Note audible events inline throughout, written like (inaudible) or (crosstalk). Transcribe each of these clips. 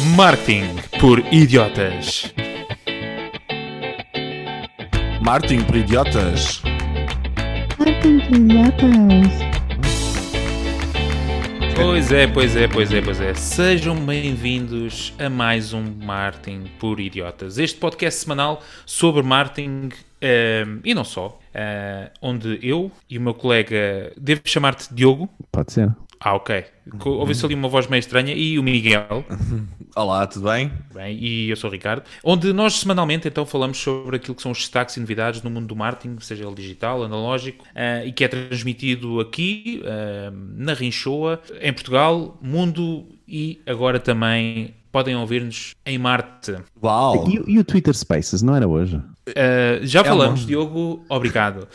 Marketing por idiotas. Martin por idiotas. Martin por idiotas. Pois é, pois é, pois é, pois é. Sejam bem-vindos a mais um Marketing por idiotas. Este podcast semanal sobre marketing eh, e não só, eh, onde eu e o meu colega, devo chamar-te Diogo? Pode ser. Ah, ok. Ouviu-se ali uma voz meio estranha. E o Miguel. (laughs) Olá, tudo bem? Bem, e eu sou o Ricardo. Onde nós semanalmente então falamos sobre aquilo que são os destaques e novidades no mundo do marketing, seja ele digital, analógico, eh, e que é transmitido aqui, eh, na Rinchoa, em Portugal, mundo e agora também podem ouvir-nos em Marte. Uau! E, o- e o Twitter Spaces, não era hoje? Uh, já É falamos, Diogo, obrigado.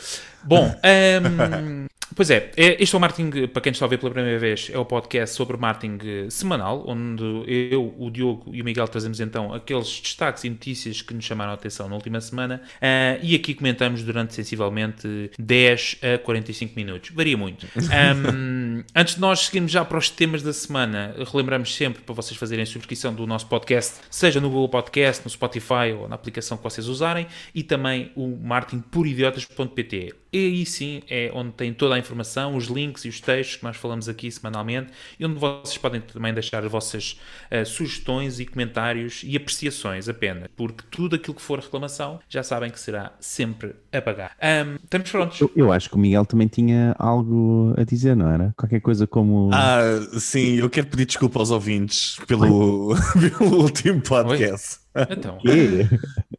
Bom, um, (laughs) pois é, é, este é o Marketing, para quem está a ver pela primeira vez, é o podcast sobre marketing eh, semanal, onde eu, o Diogo e o Miguel trazemos então aqueles destaques e notícias que nos chamaram a atenção na última semana uh, e aqui comentamos durante sensivelmente 10 a 45 minutos. Varia muito. (laughs) Um, antes de nós seguirmos já para os temas da semana, relembramos sempre para vocês fazerem a subscrição do nosso podcast, seja no Google Podcast, no Spotify ou na aplicação que vocês usarem, e também o marketingporidiotas.pt. E aí sim é onde tem toda a informação, os links e os textos que nós falamos aqui semanalmente, e onde vocês podem também deixar as vossas eh, sugestões e comentários e apreciações apenas, porque tudo aquilo que for reclamação já sabem que será sempre a pagar. Ahm, estamos prontos? Eu, eu acho que o Miguel também tinha algo a dizer, não era? Qualquer coisa como. Ah, sim, eu quero pedir desculpa aos ouvintes pelo, (laughs) pelo último podcast. Então, (laughs) Quê?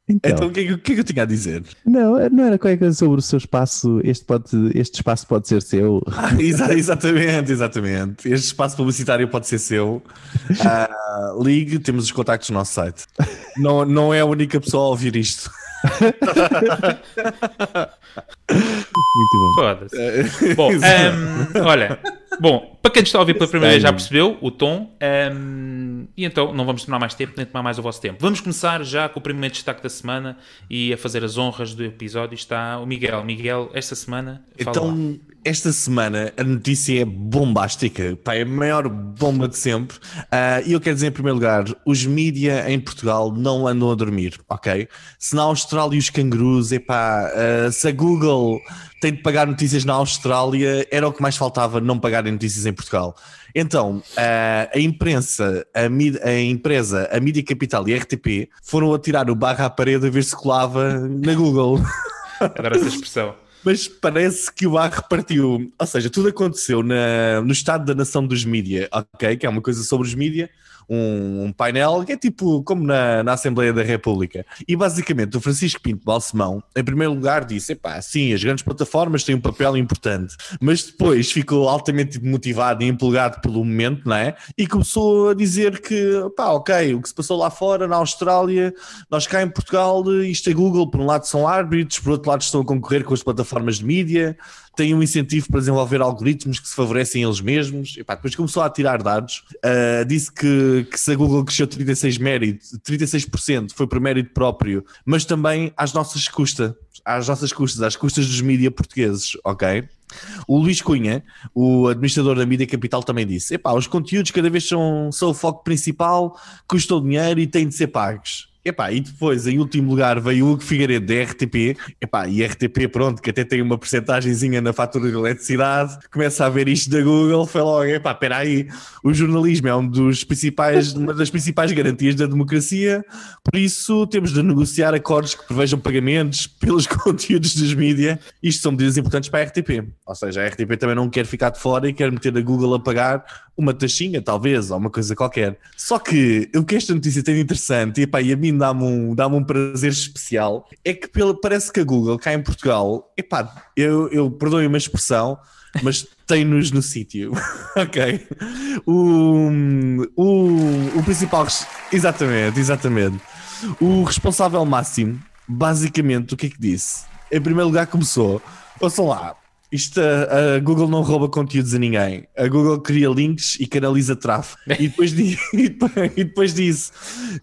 Então, Então, o que, é que- o que é que eu tinha a dizer? não, não era qualquer coisa sobre o seu espaço. Este, pode, este espaço pode ser seu. Ah, exa- exatamente, exatamente. Este espaço publicitário pode ser seu. Ah, ligue, temos os contactos no nosso site. Não, não é a única pessoa a ouvir isto. (laughs) (laughs) Muito bom. Foda-se. Bom, (laughs) ehm, olha, bom, para quem nos está a ouvir pela primeira vez já percebeu o tom, ehm, e então não vamos tomar mais tempo, nem tomar mais o vosso tempo. Vamos começar já com o primeiro destaque da semana e a fazer as honras do episódio está o Miguel. Miguel, esta semana, fala lá. Esta semana a notícia é bombástica, pá, é a maior bomba de sempre. Ah, E eu quero dizer, em primeiro lugar, os mídia em Portugal não andam a dormir, ok? Se na Austrália os cangurus, epá, ah, se a Google tem de pagar notícias na Austrália, era o que mais faltava não pagarem notícias em Portugal. Então, ah, a imprensa, a, mid- a empresa, a Mídia Capital e a RTP foram atirar o barro à parede a ver se colava na Google. Adoro essa expressão. Mas parece que o ar repartiu. Ou seja, tudo aconteceu na- no Estado da Nação dos Mídia, ok? Que é uma coisa sobre os mídia, um, um painel que é tipo como na, na Assembleia da República. E basicamente o Francisco Pinto Balsemão, em primeiro lugar, disse: epá, sim, as grandes plataformas têm um papel importante, mas depois ficou altamente motivado e empolgado pelo momento, não é? E começou a dizer que, pá, ok, o que se passou lá fora, na Austrália, nós cá em Portugal, isto é Google, por um lado são árbitros, por outro lado estão a concorrer com as plataformas de mídia, têm um incentivo para desenvolver algoritmos que se favorecem eles mesmos. Depois começou a tirar dados, ah, disse que, que se a Google cresceu 36 mérito, 36% foi por mérito próprio, mas também às nossas custas, às nossas custas, às custas dos mídia portugueses, ok? O Luís Cunha, o administrador da Mídia Capital, também disse: Epá, os conteúdos cada vez são, são o foco principal, custam dinheiro e têm de ser pagos. Epá, e depois, em último lugar, veio o Hugo Figueiredo da RTP. Epá, e RTP, pronto, que até tem uma porcentagemzinha na fatura de eletricidade, começa a ver isto da Google, foi logo, epá, espera aí, o jornalismo é um dos principais, (laughs) uma das principais garantias da democracia, por isso temos de negociar acordos que prevejam pagamentos pelos (laughs) conteúdos dos mídia. Isto são medidas importantes para a RTP. Ou seja, a RTP também não quer ficar de fora e quer meter a Google a pagar uma taxinha, talvez, ou uma coisa qualquer. Só que o que esta notícia tem de interessante, e, epá, e a mim dá-me um, dá um prazer especial, é que pela, parece que a Google, cá em Portugal, epá, eu, eu perdoe uma expressão, mas tem-nos no sítio, (laughs) ok? O, o, o principal... Exatamente, exatamente. O responsável máximo, basicamente, o que é que disse? Em primeiro lugar começou, ouçam lá, isto, a, Google não rouba conteúdos a ninguém. A Google cria links e canaliza tráfego. E depois, di- (laughs) e depois-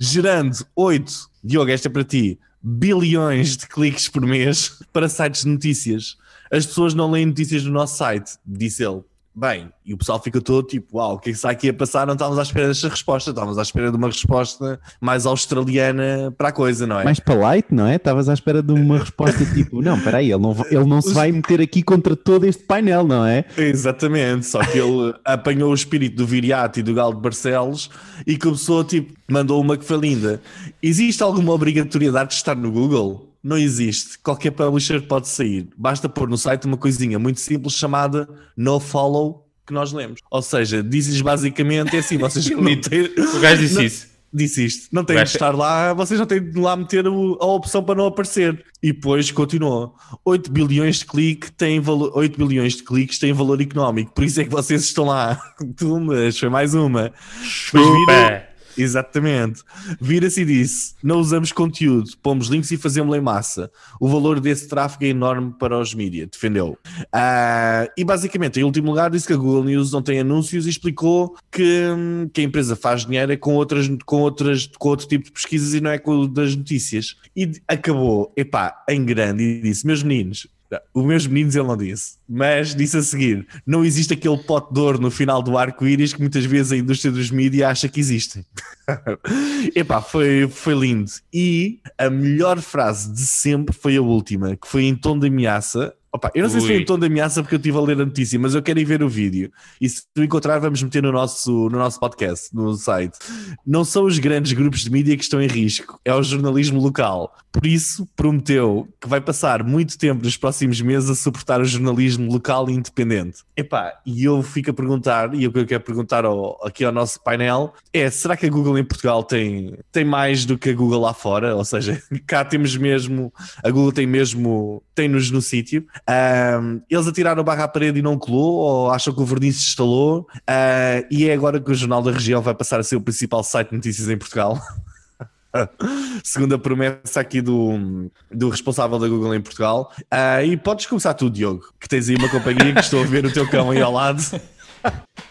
gerando 8, Diogo, esta é para ti, bilhões de cliques por mês (laughs) para sites de notícias. As pessoas não leem notícias no nosso site, disse ele. Bem, e o pessoal fica todo tipo, uau, o que é que está aqui a passar? Não estávamos à espera desta resposta, estávamos à espera de uma resposta mais australiana para a coisa, não é? Mais polite, não é? Estavas à espera de uma (laughs) resposta tipo, não, peraí, ele não, ele não se vai meter aqui contra todo este painel, não é? Exatamente, só que ele (laughs) apanhou o espírito do Viriato e do Galo de Barcelos e começou, tipo, mandou uma que foi linda. Existe alguma obrigatoriedade de estar no Google? Não existe. Qualquer publisher pode sair. Basta pôr no site uma coisinha muito simples chamada no follow que nós lemos. Ou seja, diz-lhes basicamente é assim, vocês (laughs) não têm... O gajo disse Não- isso. Disse isto, não têm de estar lá, vocês não têm de lá meter o- a opção para não aparecer. E depois continuou. 8 bilhões de cliques têm valor, 8 bilhões de cliques têm valor económico, por isso é que vocês estão lá. (laughs) Tu, mas foi mais uma. Chupa. Exatamente. Vira-se e disse: não usamos conteúdo, pomos links e fazemos-lo em massa. O valor desse tráfego é enorme para os mídias, defendeu. Ah, e basicamente, em último lugar, disse que a Google News não tem anúncios e explicou que, hum, que a empresa faz dinheiro é com, outras, com, outras, com outro tipo de pesquisas e não é com o das notícias. E acabou, epá, em grande, e disse: meus meninos. Os meus meninos ele não disse, mas disse a seguir: não existe aquele pote de ouro no final do arco-íris que muitas vezes a indústria dos mídias acha que existem. (laughs) Epá, foi, foi lindo. E a melhor frase de sempre foi a última, que foi em tom de ameaça. Opa, eu não sei se foi Ui. em tom de ameaça porque eu estive a ler a notícia, mas eu quero ir ver o vídeo. E se tu encontrar, vamos meter no nosso, no nosso podcast, no site. Não são os grandes grupos de mídia que estão em risco, é o jornalismo local. Por isso, prometeu que vai passar muito tempo nos próximos meses a suportar o jornalismo local e independente. Epá, e eu fico a perguntar, e o que eu quero perguntar ao- aqui ao nosso painel é: será que a Google em Portugal tem, tem mais do que a Google lá fora? Ou seja, (laughs) cá temos mesmo, a Google tem mesmo, tem-nos no sítio. Ahm, eles atiraram barra à parede e não colou, ou acham que o verniz se instalou, Ah, e é agora que o Jornal da Região vai passar a ser o principal site de notícias em Portugal. (laughs) Segundo a promessa aqui do, do responsável da Google em Portugal. Ah, e podes começar tu, Diogo, que tens aí uma companhia que estou a ver o teu cão aí ao lado.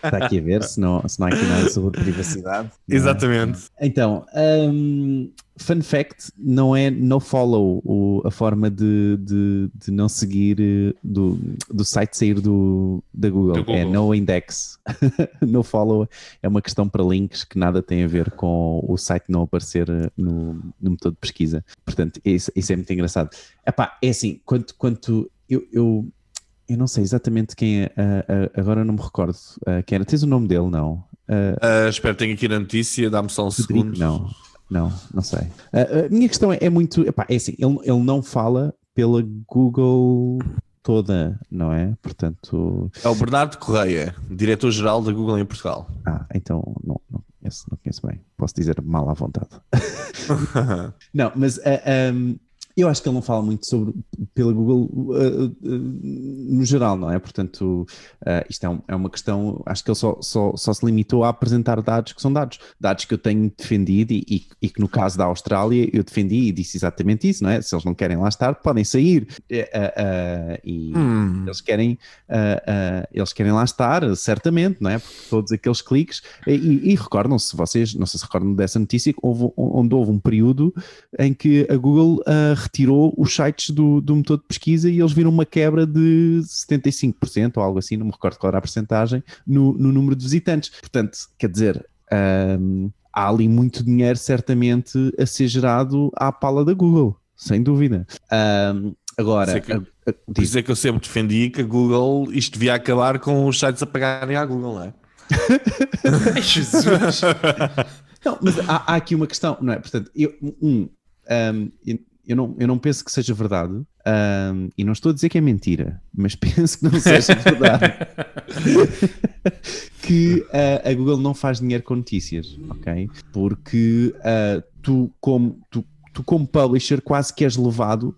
Está aqui a ver se não, se não há aqui nada sobre privacidade. é? Exatamente. Então, hum, fun fact, não é no follow o- a forma de, de, de não seguir eh, do, do site sair do, da Google. Do Google. É no index. (laughs) no follow é uma questão para links que nada tem a ver com o site não aparecer eh, no, no motor de pesquisa. Portanto, isso, isso é muito engraçado. Epá, é assim, quanto, quanto eu, eu, eu não sei exatamente quem é, agora não me recordo ah, quem era. Tens o nome dele, não? Ah, Ah, espero que tenha aqui na notícia, dá-me só um Frederico, segundo. não, não, não sei. A- a minha questão é, é muito, epá, é assim, ele, ele não fala pela Google toda, não é? Portanto, É o Bernardo Correia, diretor-geral da Google em Portugal. ah, então não, não conheço, não conheço bem. Posso dizer mal à vontade. (laughs) Não, mas ah, ahm, eu acho que ele não fala muito sobre pela Google ah, ah, no geral, não é? Portanto, ah, isto é, um- é uma questão. Acho que ele só, só, só se limitou a apresentar dados que são dados, dados que eu tenho defendido e, e- e que no caso da Austrália eu defendi e disse exatamente isso, não é? Se eles não querem lá estar, podem sair. Eh, ah, ah, e Hum. eles querem, eles querem lá estar, certamente, não é? Porque todos aqueles cliques. E, e recordam-se, vocês, não sei se recordam dessa notícia, houve, onde houve um período em que a Google ah, retirou os sites do, do motor de pesquisa e eles viram uma quebra de 75% ou algo assim, não me recordo qual era a porcentagem, no, no número de visitantes. Portanto, quer dizer. ahm, há ali muito dinheiro certamente a ser gerado à pala da Google, sem dúvida. Ahm, agora, Sei que- a- a- Por diz- isso é que eu sempre defendi que a Google, isto devia acabar com os sites a pagarem à Google, não é? (laughs) Ai, Jesus. Não, mas há, há aqui uma questão, não é? Portanto, eu, um, um, eu, não, eu não penso que seja verdade, um, e não estou a dizer que é mentira, mas (laughs) penso que não seja verdade (laughs) que uh, a Google não faz dinheiro com notícias, ok? Porque uh, tu, como, tu, tu, como publisher, quase que és levado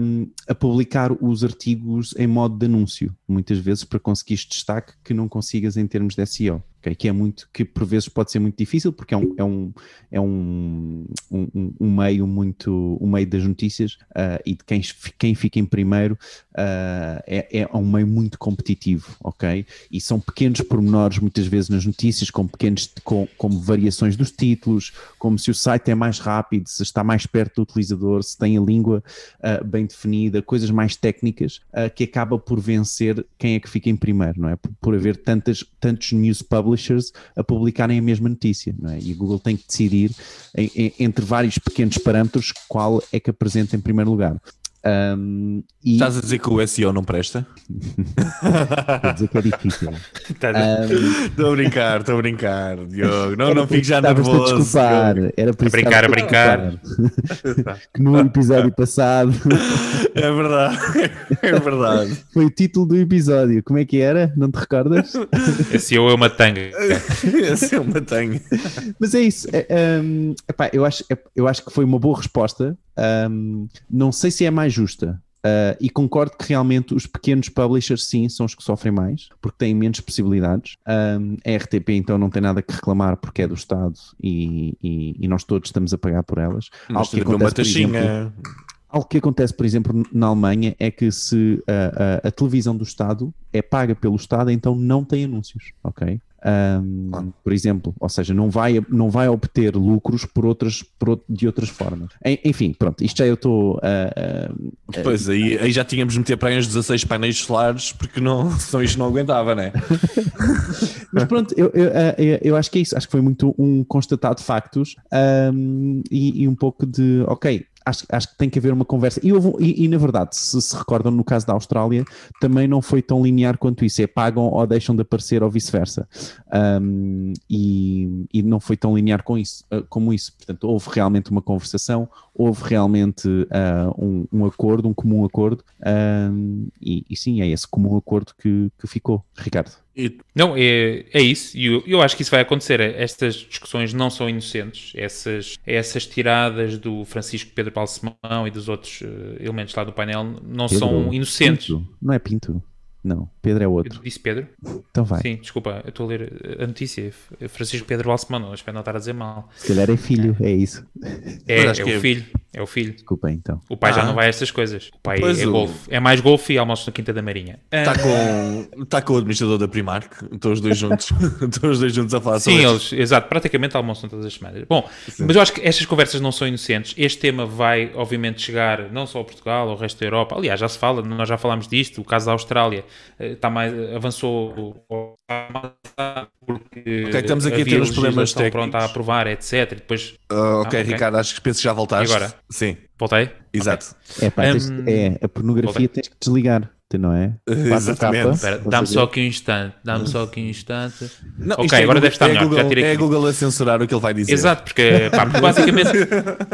um, a publicar os artigos em modo de anúncio, muitas vezes para conseguires destaque que não consigas em termos de SEO. Ok? Que é muito, que por vezes pode ser muito difícil porque é um, é um, é um, um, um meio muito, um meio das notícias uh, e de quem, quem fica em primeiro uh, é, é um meio muito competitivo, ok? E são pequenos pormenores muitas vezes nas notícias, com pequenos, com, como variações dos títulos, como se o site é mais rápido, se está mais perto do utilizador, se tem a língua uh, bem definida, coisas mais técnicas que acaba por vencer quem é que fica em primeiro, não é? Por, por haver tantas, tantos news a publicarem a mesma notícia, não é? E a Google tem que decidir entre vários pequenos parâmetros qual é que apresenta em primeiro lugar. Um, e... Estás a dizer que o SEO não presta? (laughs) Estou a dizer que é difícil. Estou tá um... a brincar, estou a brincar, Diogo. Não, não fiques já nervoso. A desculpar. Era por a brincar, a brincar. (laughs) que no episódio passado. É verdade, é verdade. (laughs) Foi o título do episódio. Como é que era? Não te recordas? SEO é uma tanga. SEO é uma tanga. Mas é isso. É, um, epá, eu, acho, eu acho que foi uma boa resposta. Um, não sei se é mais justa. Uh, e concordo que realmente os pequenos publishers, sim, são os que sofrem mais, porque têm menos possibilidades. Um, a RTP, então, não tem nada que reclamar porque é do Estado e, e, e nós todos estamos a pagar por elas. Algo que, acontece, por exemplo, algo que acontece, por exemplo, na Alemanha é que se a, a, a televisão do Estado é paga pelo Estado, então não tem anúncios, ok? Um, ah. Por exemplo, ou seja, não vai, não vai obter lucros por outras, por, de outras formas. Enfim, pronto, isto já eu estou. Uh, uh, pois, aí, aí já tínhamos de meter para aí uns 16 painéis solares porque não, (laughs) senão isto não aguentava, né? (laughs) Mas pronto, eu, eu, eu, eu, acho que é isso. Acho que foi muito um constatado factos um, e, e um pouco de, ok, acho, acho que tem que haver uma conversa. E, houve, e, e, na verdade, se se recordam, no caso da Austrália, também não foi tão linear quanto isso. É pagam ou deixam de aparecer ou vice-versa. Um, e, e, não foi tão linear com isso, uh, como isso. Portanto, houve realmente uma conversação, houve realmente uh, um, um, acordo, um comum acordo. Um, e, e, sim, é esse comum acordo que, que ficou. Ricardo. Não, é, é isso. E eu, eu acho que isso vai acontecer. Estas discussões não são inocentes. Essas, essas tiradas do Francisco Pedro Balsemão e dos outros uh, elementos lá do painel não Pedro, são inocentes. Pinto. Não é Pinto. Não, Pedro é outro. Eu disse Pedro? Então vai. Sim, desculpa, eu estou a ler a notícia. Francisco Pedro Balsemão, espero não estar a dizer mal. Se calhar é filho, é, é isso. É, é o é... filho. É o filho. Desculpa então. O pai ah. já não vai a estas coisas. O pai pois é o... golfe. É mais golfe e almoço na Quinta da Marinha. Está com, tá com o administrador da Primark. Estão os dois juntos. (laughs) Estão os dois juntos a falar Sim, eles, exato. Praticamente almoçam todas as semanas. Bom, Sim. mas eu acho que estas conversas não são inocentes. Este tema vai, obviamente, chegar não só a Portugal, ao resto da Europa. Aliás, já se fala, nós já falámos disto. O caso da Austrália está mais, avançou porque okay, estamos aqui a ter uns problemas técnicos. pronta a aprovar, etc. depois... Uh, ok, ah, okay. Ricardo, acho que penso que já voltaste. E agora? Sim. Voltei? Exato. Okay. É, pá, um, é, a pornografia voltei. tens que desligar não é? Exatamente. Dá-me só aqui um instante. Dá-me só aqui um instante. Não, ok, é agora deve estar é melhor. Google, já tirei é a Google a censurar o que ele vai dizer. Exato, porque, pá, porque basicamente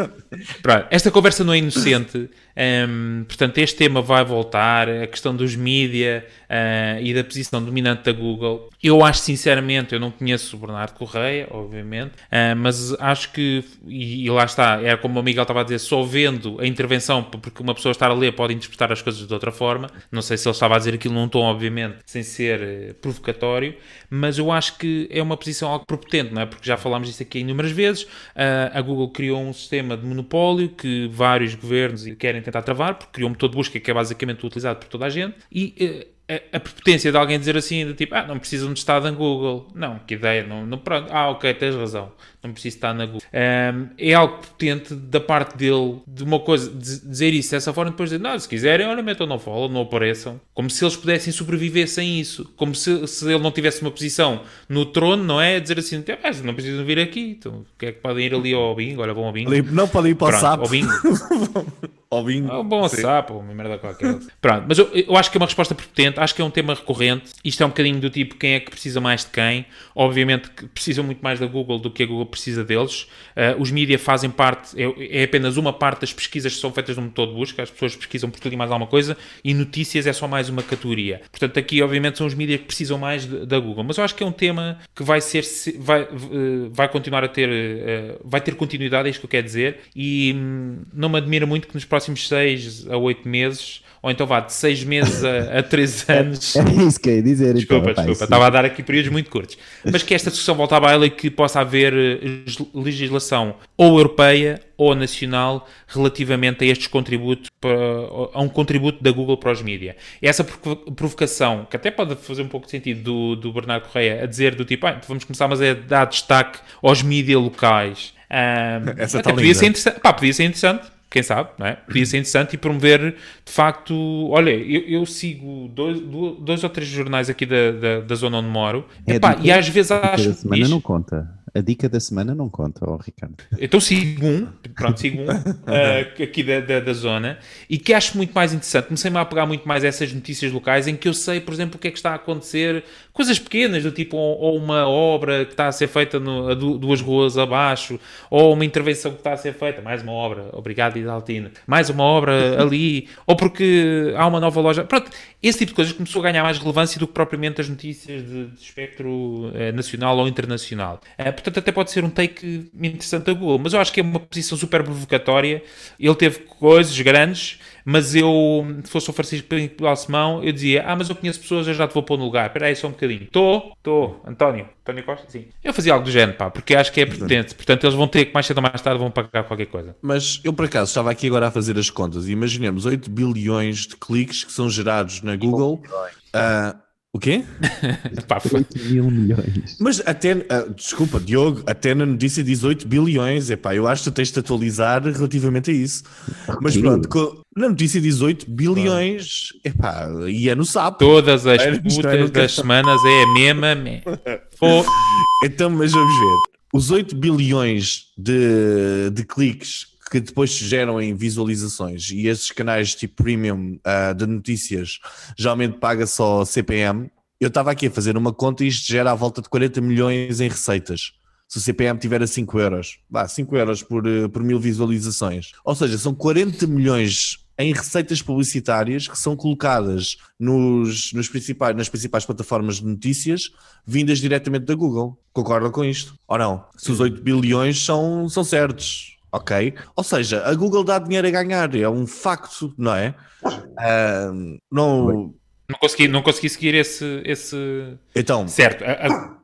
(laughs) pronto, esta conversa não é inocente. Um, portanto, este tema vai voltar. A questão dos mídia uh, e da posição dominante da Google. Eu acho sinceramente, eu não conheço o Bernardo Correia, obviamente, uh, mas acho que, e, e, lá está, é como o Miguel estava a dizer, só vendo a intervenção, porque uma pessoa estar a ler pode interpretar as coisas de outra forma. Não sei se ele estava a dizer aquilo num tom, obviamente, sem ser uh, provocatório, mas eu acho que é uma posição algo propotente, não é? Porque já falámos disso aqui inúmeras vezes. Uh, a Google criou um sistema de monopólio que vários governos querem tentar travar, porque criou um motor de busca que é basicamente utilizado por toda a gente, e uh, a, a prepotência de alguém dizer assim, tipo, ah, não precisam de estar na Google. Não, que ideia, não, não, pronto, ah, ok, tens razão não preciso estar na Google. Um, é algo potente da parte dele, de uma coisa, de dizer isso dessa forma, depois dizer, não, se quiserem, olha, metam no follow, não apareçam. Como se eles pudessem sobreviver sem isso. Como se, se ele não tivesse uma posição no trono, não é? Dizer assim, ah, não precisam vir aqui. Então, o que é que podem ir ali ao bingo? Olha, vão ao bingo. Não podem ir para Pronto, o sapo. Ao bingo. (laughs) ao bingo. Ah, bom Sim. sapo, uma merda qualquer. Pronto, mas eu, eu acho que é uma resposta potente, acho que é um tema recorrente. Isto é um bocadinho do tipo, quem é que precisa mais de quem? Obviamente que precisam muito mais da Google do que a Google precisa deles. Uh, os mídias fazem parte, é, é, apenas uma parte das pesquisas que são feitas no motor de busca, as pessoas pesquisam por tudo e mais alguma coisa, e notícias é só mais uma categoria. Portanto, aqui, obviamente, são os mídias que precisam mais de, da Google. Mas eu acho que é um tema que vai ser, vai, uh, vai continuar a ter, uh, vai ter continuidade, é isto que eu quero dizer, e hum, não me admira muito que nos próximos 6 a 8 meses ou então vá de 6 meses a, a 3 (laughs) anos. É isso que eu ia dizer. Desculpa, então, desculpa, estava a dar aqui períodos muito curtos. Mas que esta discussão volta à baila e que possa haver eh, legislação ou europeia ou nacional relativamente a estes contributos, a um contributo da Google para os mídia. E essa provo- provocação, que até pode fazer um pouco de sentido do, do Bernardo Correia, a dizer do tipo, ah, vamos começar mas é dar destaque aos mídia locais. Ah, (laughs) Essa até tá podia ser pá, podia ser interessante, quem sabe, não é? Podia ser interessante e promover, de facto, olha, eu, eu sigo dois, dois ou três jornais aqui da, da, da zona onde moro, É Epá, e às vezes A acho da semana diz- não conta. A dica da semana não conta, ó Ricardo. então sigo um, pronto, sigo um uh, (laughs) aqui da, da, da zona e que acho muito mais interessante. Comecei-me a apegar muito mais a essas notícias locais em que eu sei, por exemplo, o que é que está a acontecer, coisas pequenas, do tipo ou, ou uma obra que está a ser feita no, a du- duas ruas abaixo, ou uma intervenção que está a ser feita, mais uma obra, obrigado Idaltino, mais uma obra (laughs) ali, ou porque há uma nova loja. Pronto, esse tipo de coisas começou a ganhar mais relevância do que propriamente as notícias de, de espectro eh, nacional ou internacional. Eh, portanto, até pode ser um take interessante da Google, mas eu acho que é uma posição super provocatória. Ele teve coisas grandes, mas eu, se fosse o Francisco Pinto Balsemão, eu dizia: Ah, mas eu conheço pessoas, eu já te vou pôr no lugar. Espera aí só um bocadinho. Estou, estou, António. António Costa? Sim. Eu fazia algo do género, pá, porque acho que é potente. Portanto, eles vão ter que mais cedo ou mais tarde vão pagar qualquer coisa. Mas eu por acaso estava aqui agora a fazer as contas e imaginemos 8 bilhões de cliques que são gerados na Google. Ah, o quê? (laughs) Pá, foi- 8 mil milhões. Mas até, ah, desculpa, Diogo, até na notícia diz 8 bilhões. Epá, eu acho que tu tens de atualizar relativamente a isso. Mas Ok. pronto, co- na notícia diz 8 bilhões. Epá, e é no sapo. Todas as é putas das semanas é a mesma. me- Então, mas vamos ver. Os 8 bilhões de, de cliques que depois se geram em visualizações e esses canais tipo premium ah, de notícias geralmente paga só CPM. Eu estava aqui a fazer uma conta e isto gera à volta de 40 milhões em receitas. Se o CPM tiver a 5 euros, vá, 5 euros por, eh, por mil visualizações. Ou seja, são 40 milhões em receitas publicitárias que são colocadas nos, nos principais, nas principais plataformas de notícias vindas diretamente da Google. Concordam com isto? Ou não? Se os 8 bilhões são, são certos, ok? Ou seja, a Google dá dinheiro a ganhar, é um facto, não é? Ah, não... Não consegui, não consegui seguir esse, esse... Então, Certo. A, a-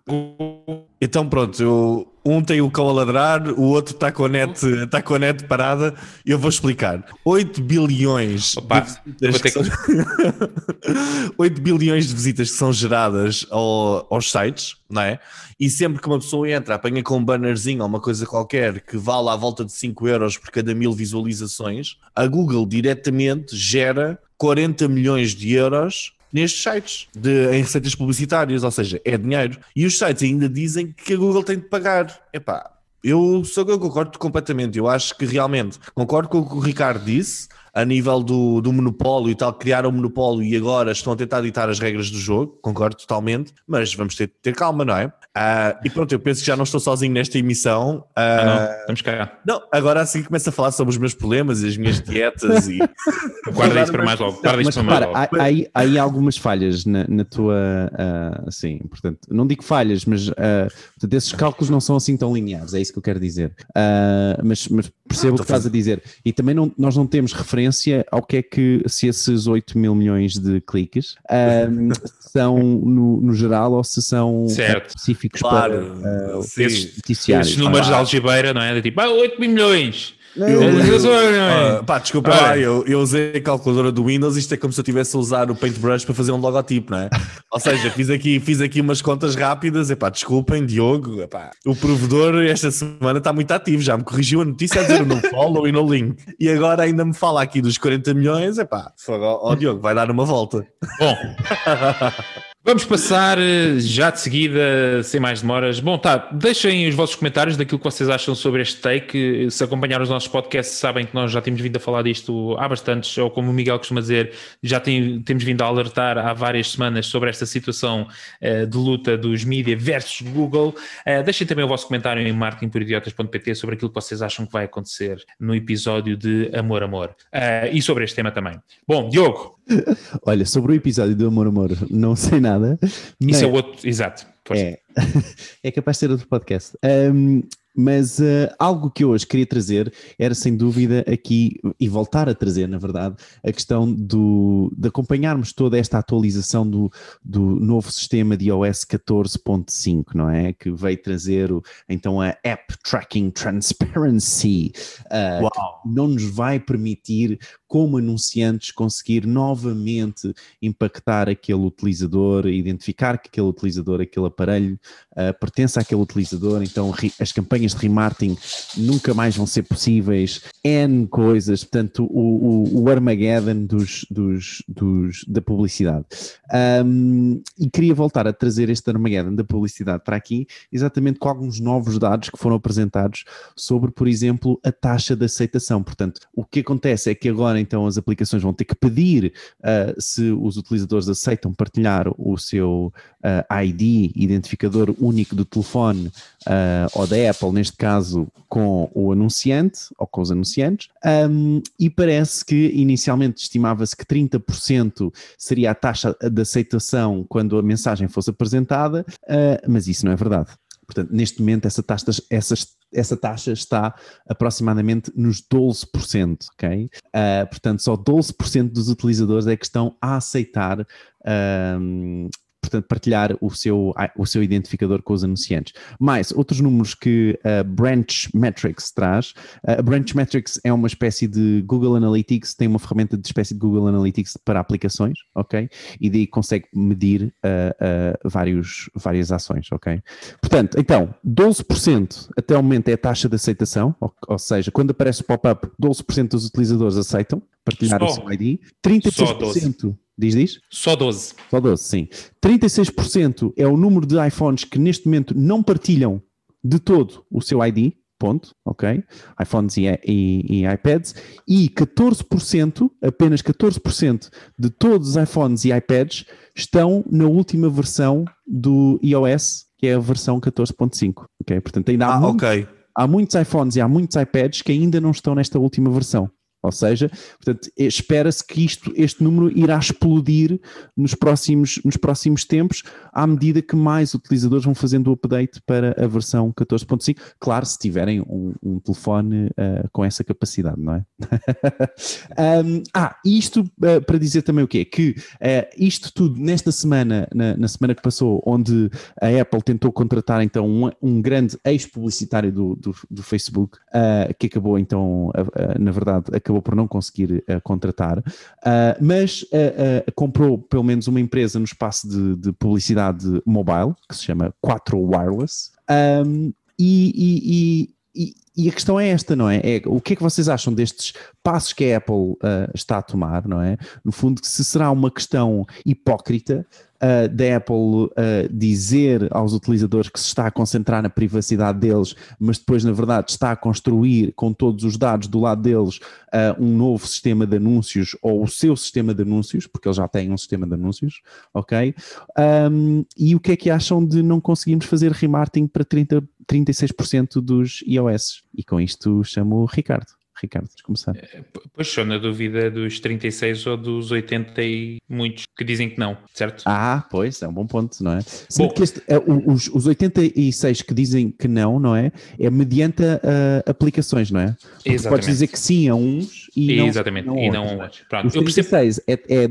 então pronto, eu, um tem o cão a ladrar, o outro está com a net, está com a net parada eu vou explicar. 8 bilhões Opa, de visitas ter que são... (laughs) 8 bilhões de visitas que são geradas ao- aos sites, não é? E sempre que uma pessoa entra, apanha com um bannerzinho ou uma coisa qualquer que vale à volta de 5 euros por cada mil visualizações, a Google diretamente gera 40 milhões de euros nestes sites de, em receitas publicitárias, ou seja, é dinheiro. E os sites ainda dizem que a Google tem de pagar. Epá, eu, só eu concordo completamente. Eu acho que realmente concordo com o que o Ricardo disse a nível do, do monopólio e tal, criaram um monopólio e agora estão a tentar ditar as regras do jogo, concordo totalmente, mas vamos ter ter calma, não é? Ah, e pronto, eu penso que já não estou sozinho nesta emissão. Ah, Ah, não, estamos cá. não, agora assim começo a falar sobre os meus problemas e as minhas dietas e. (laughs) Guarda isso para mais logo. Guarda isso para mais logo. há, há aí, há aí algumas falhas na, na tua. ah, assim, portanto, não digo falhas, mas ah, portanto, esses cálculos não são assim tão lineares, é isso que eu quero dizer. Mas, mas percebo o que estás a dizer. E também não, nós não temos referência ao que é que, se esses 8 mil milhões de cliques ah, (laughs) são no, no geral ou se são Certo. específicos Claro, para ah, sim. esses- noticiários. Esses números de algibeira, não é? De tipo, ah, 8 milhões. Eu- Eu- Ah, pá, desculpa lá, eu, eu usei a calculadora do Windows, isto é como se eu estivesse a usar o Paintbrush para fazer um logotipo, não é? Ou seja, fiz aqui, fiz aqui umas contas rápidas, epá, desculpem, Diogo, epá, o provedor esta semana está muito ativo, já me corrigiu a notícia a dizer no follow e no link. E agora ainda me fala aqui dos 40 milhões, epá, ó ó, Diogo, vai dar uma volta. Bom, (laughs) vamos passar eh, já de seguida, sem mais demoras. Bom, tá, deixem os vossos comentários daquilo que vocês acham sobre este take. Se acompanhar os nossos podcasts, sabem que nós já temos vindo a falar disto há bastantes, ou como o Miguel costuma dizer, já tem- temos vindo a alertar há várias semanas sobre esta situação eh, de luta dos mídia versus Google. Eh, deixem também o vosso comentário em marketingporidiotas.pt sobre aquilo que vocês acham que vai acontecer no episódio de Amor Amor. Eh, e sobre este tema também. Bom, Diogo, (laughs) Olha, sobre o episódio do Amor Amor, não sei nada. Isso é outro. Exato. É, (laughs) é capaz de ser outro podcast. Ahm, Mas uh, algo que eu hoje queria trazer era sem dúvida aqui, e voltar a trazer, na verdade, a questão do, de acompanharmos toda esta atualização do, do novo sistema de iOS 14.5, não é? Que veio trazer o, então a App Tracking Transparency, uh, que não nos vai permitir, como anunciantes, conseguir novamente impactar aquele utilizador, identificar que aquele utilizador, aquele aparelho uh, pertence àquele utilizador, então as campanhas campanhas de remarketing nunca mais vão ser possíveis, N coisas, portanto, o, o, o Armageddon dos, dos, dos, da publicidade. Um, e queria voltar a trazer este Armageddon da publicidade para aqui, exatamente com alguns novos dados que foram apresentados sobre, por exemplo, a taxa de aceitação. Portanto, o que acontece é que agora então as aplicações vão ter que pedir uh, se os utilizadores aceitam partilhar o seu uh, ID, identificador único do telefone uh, ou da Apple Apple, neste caso com o anunciante ou com os anunciantes, um, e parece que inicialmente estimava-se que 30% seria a taxa de aceitação quando a mensagem fosse apresentada, uh, mas isso não é verdade. Portanto, neste momento, essa taxa, essa, essa taxa está aproximadamente nos 12%, ok? Uh, portanto, só 12% dos utilizadores é que estão a aceitar portanto, partilhar o seu, o seu identificador com os anunciantes. Mais, outros números que a Branch Metrics traz. A Branch Metrics é uma espécie de Google Analytics, tem uma ferramenta de espécie de Google Analytics para aplicações, ok? E daí consegue medir uh, uh, vários, várias ações, ok? Portanto, então, 12% até o momento é a taxa de aceitação, ou, ou seja, quando aparece o pop-up, 12% dos utilizadores aceitam partilhar Só. o seu ID, 36% Diz, diz? Só 12. Só 12, sim. 36% é o número de iPhones que neste momento não partilham de todo o seu ID, ponto, ok? iPhones e, e, e, iPads. E 14%, apenas 14% de todos os iPhones e iPads estão na última versão do iOS, que é a versão 14.5, ok? Portanto, ainda há, ah, muito, okay. há muitos iPhones e há muitos iPads que ainda não estão nesta última versão. Ou seja, portanto, espera-se que isto, este número irá explodir nos próximos, nos próximos tempos, à medida que mais utilizadores vão fazendo o update para a versão 14.5. Claro, se tiverem um, um telefone uh, com essa capacidade, não é? (laughs) um, ah, isto uh, para dizer também o quê? Que uh, isto tudo nesta semana, na, na, semana que passou, onde a Apple tentou contratar então um, um grande ex-publicitário do, do, do, Facebook, que acabou então, na verdade, por não conseguir uh, contratar, uh, mas uh, comprou pelo menos uma empresa no espaço de, de publicidade mobile, que se chama Quattro Wireless, um, e, e, e, e, a questão é esta, não é? é? O que é que vocês acham destes passos que a Apple está a tomar, não é? No fundo, se será uma questão hipócrita uh, da Apple uh, dizer aos utilizadores que se está a concentrar na privacidade deles, mas depois, na verdade, está a construir com todos os dados do lado deles uh, um novo sistema de anúncios ou o seu sistema de anúncios, porque eles já têm um sistema de anúncios, ok? Um, e o que é que acham de não conseguirmos fazer remarketing para 30, 36% dos iOS? E com isto chamo o Ricardo. Ricardo, vamos começar. É, pois só na dúvida dos 36 ou dos 80 e muitos que dizem que não, certo? Ah, pois, é um bom ponto, não é? Bom, este, é, os, os 86 que dizem que não, não é? É mediante uh, aplicações, não é? Porque exatamente. podes dizer que sim a uns e não, exatamente, não e não a outros. Pronto, os 36 é, é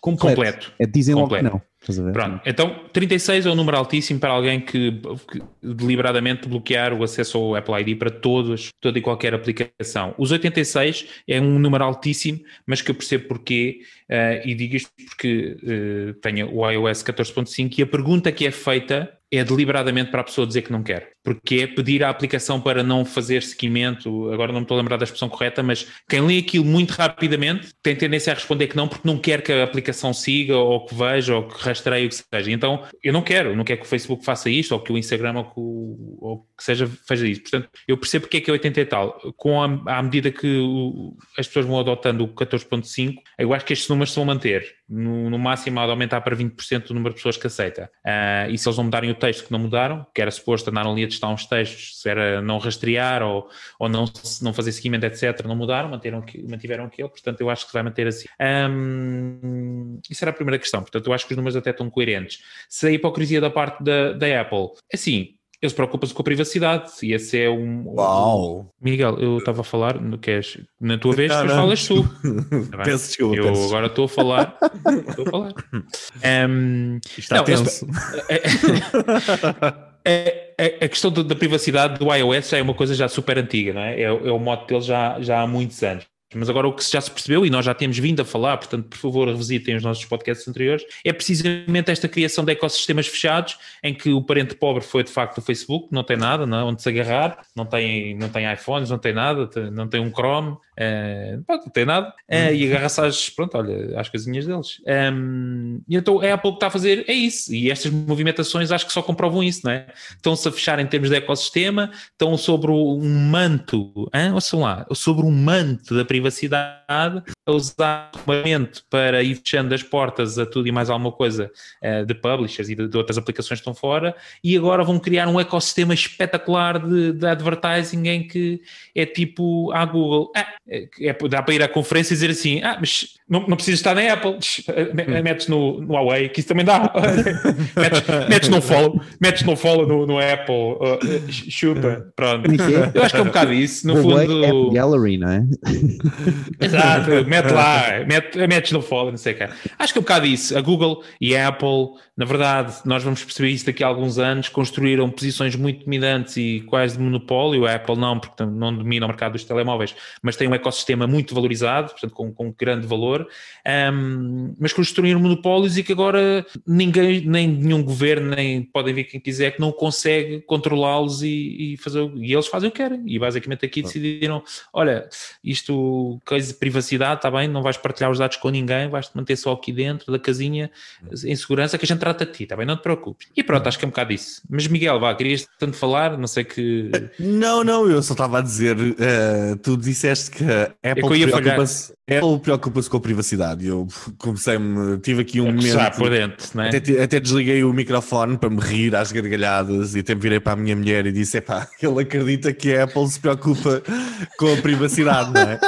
completo. completo. É dizem completo. logo que não. Pronto, então 36 é um número altíssimo para alguém que, que, deliberadamente bloquear o acesso ao Apple ID para todos, toda e qualquer aplicação. Os 86 é um número altíssimo, mas que eu percebo porquê, uh, e digo isto porque uh, tenho o iOS 14.5 e a pergunta que é feita é deliberadamente para a pessoa dizer que não quer. Porque é pedir à aplicação para não fazer seguimento, agora não me estou a lembrar da expressão correta, mas quem lê aquilo muito rapidamente tem tendência a responder que não porque não quer que a aplicação siga ou que veja ou que rastreie o que seja. Então eu não quero, não quero que o Facebook faça isto ou que o Instagram ou que, o, ou que seja faça isto. Portanto, eu percebo porque é que é 80 e tal. Com a, à medida que o, as pessoas vão adotando o 14.5, eu acho que estes números se vão manter. No, no máximo, há de aumentar para 20% do número de pessoas que aceita. Uh, e se eles não mudarem o texto que não mudaram, que era suposto andaram ali testar uns textos, se era não rastrear ou, ou não, não fazer seguimento, etc., não mudaram, mantiveram, mantiveram aquilo, portanto eu acho que vai manter assim. Um, isso era a primeira questão, portanto eu acho que os números até estão coerentes. Se a hipocrisia da parte da, da Apple, assim, eles preocupam-se com a privacidade e esse é um. Uau! Miguel, eu estava a falar, no que és, na tua vez, Não, não. falas tu. (laughs) Tá? Peço desculpa. Eu peço agora estou a falar. Estou a falar. (laughs) Ehm, Está não, eles- tenso. (laughs) É, é- a questão da, da privacidade do iOS já é uma coisa já super antiga, não é? É, o- é o modo deles já, já há muitos anos. Mas agora o que já se percebeu, e nós já temos vindo a falar, portanto, por favor, revisitem os nossos podcasts anteriores, é precisamente esta criação de ecossistemas fechados, em que o parente pobre foi de facto o Facebook, não tem nada, não é? onde se agarrar, não tem, não tem iPhones, não tem nada, não tem um Chrome, eh, não tem nada, eh, e agarra-se às, pronto, olha, às casinhas deles. Ehm, e então a Apple que está a fazer é isso, e estas movimentações acho que só comprovam isso, não é? Estão-se a fechar em termos de ecossistema, estão sobre um manto, hein? ouçam lá, sobre um manto da privacidade, a usar o armamento para ir fechando as portas a tudo e mais alguma coisa eh, de publishers e de, de outras aplicações que estão fora, e agora vão criar um ecossistema espetacular de, de advertising em que é tipo à Google, ah, é, é- dá para ir à conferência e dizer assim, ah, mas não, não precisas estar na Apple, me- metes no, no Huawei, que isso também dá, (laughs) metes, metes no follow, metes no follow no, no Apple, uh, chupa, pronto. Como é é? Eu acho que é um bocado isso, no Huawei fundo... App Gallery, não é? (laughs) Exato, mete lá, mete, metes no follow, não sei o que. Acho que é um bocado isso. A Google e a Apple, na verdade, nós vamos perceber isso daqui a alguns anos, construíram posições muito dominantes e quase de monopólio. A Apple não, porque não domina o mercado dos telemóveis, mas tem um ecossistema muito valorizado, portanto, com, com grande valor. Ahm, mas construíram monopólios e que agora ninguém, nem nenhum governo, nem podem ver quem quiser, que não consegue controlá-los e, e fazer. E eles fazem o que querem. E basicamente aqui decidiram: olha, isto, coisa de privacidade, está bem, não vais partilhar os dados com ninguém, vais-te manter só aqui dentro da casinha em segurança que a gente trata de ti, está bem? Não te preocupes. E pronto, acho que é um bocado isso. Mas Miguel, vá, querias tanto falar, não sei que. (laughs) Não, não, eu só estava a dizer, eh, tu disseste que a Apple eu ia falhar. preocupa-se Apple preocupa-se com a privacidade. Eu comecei-me, tive aqui um Já momento. por dentro, não é? Até, até desliguei o microfone para me rir às gargalhadas e até me virei para a minha mulher e disse: epá, ele acredita que a Apple se preocupa com a privacidade, não é?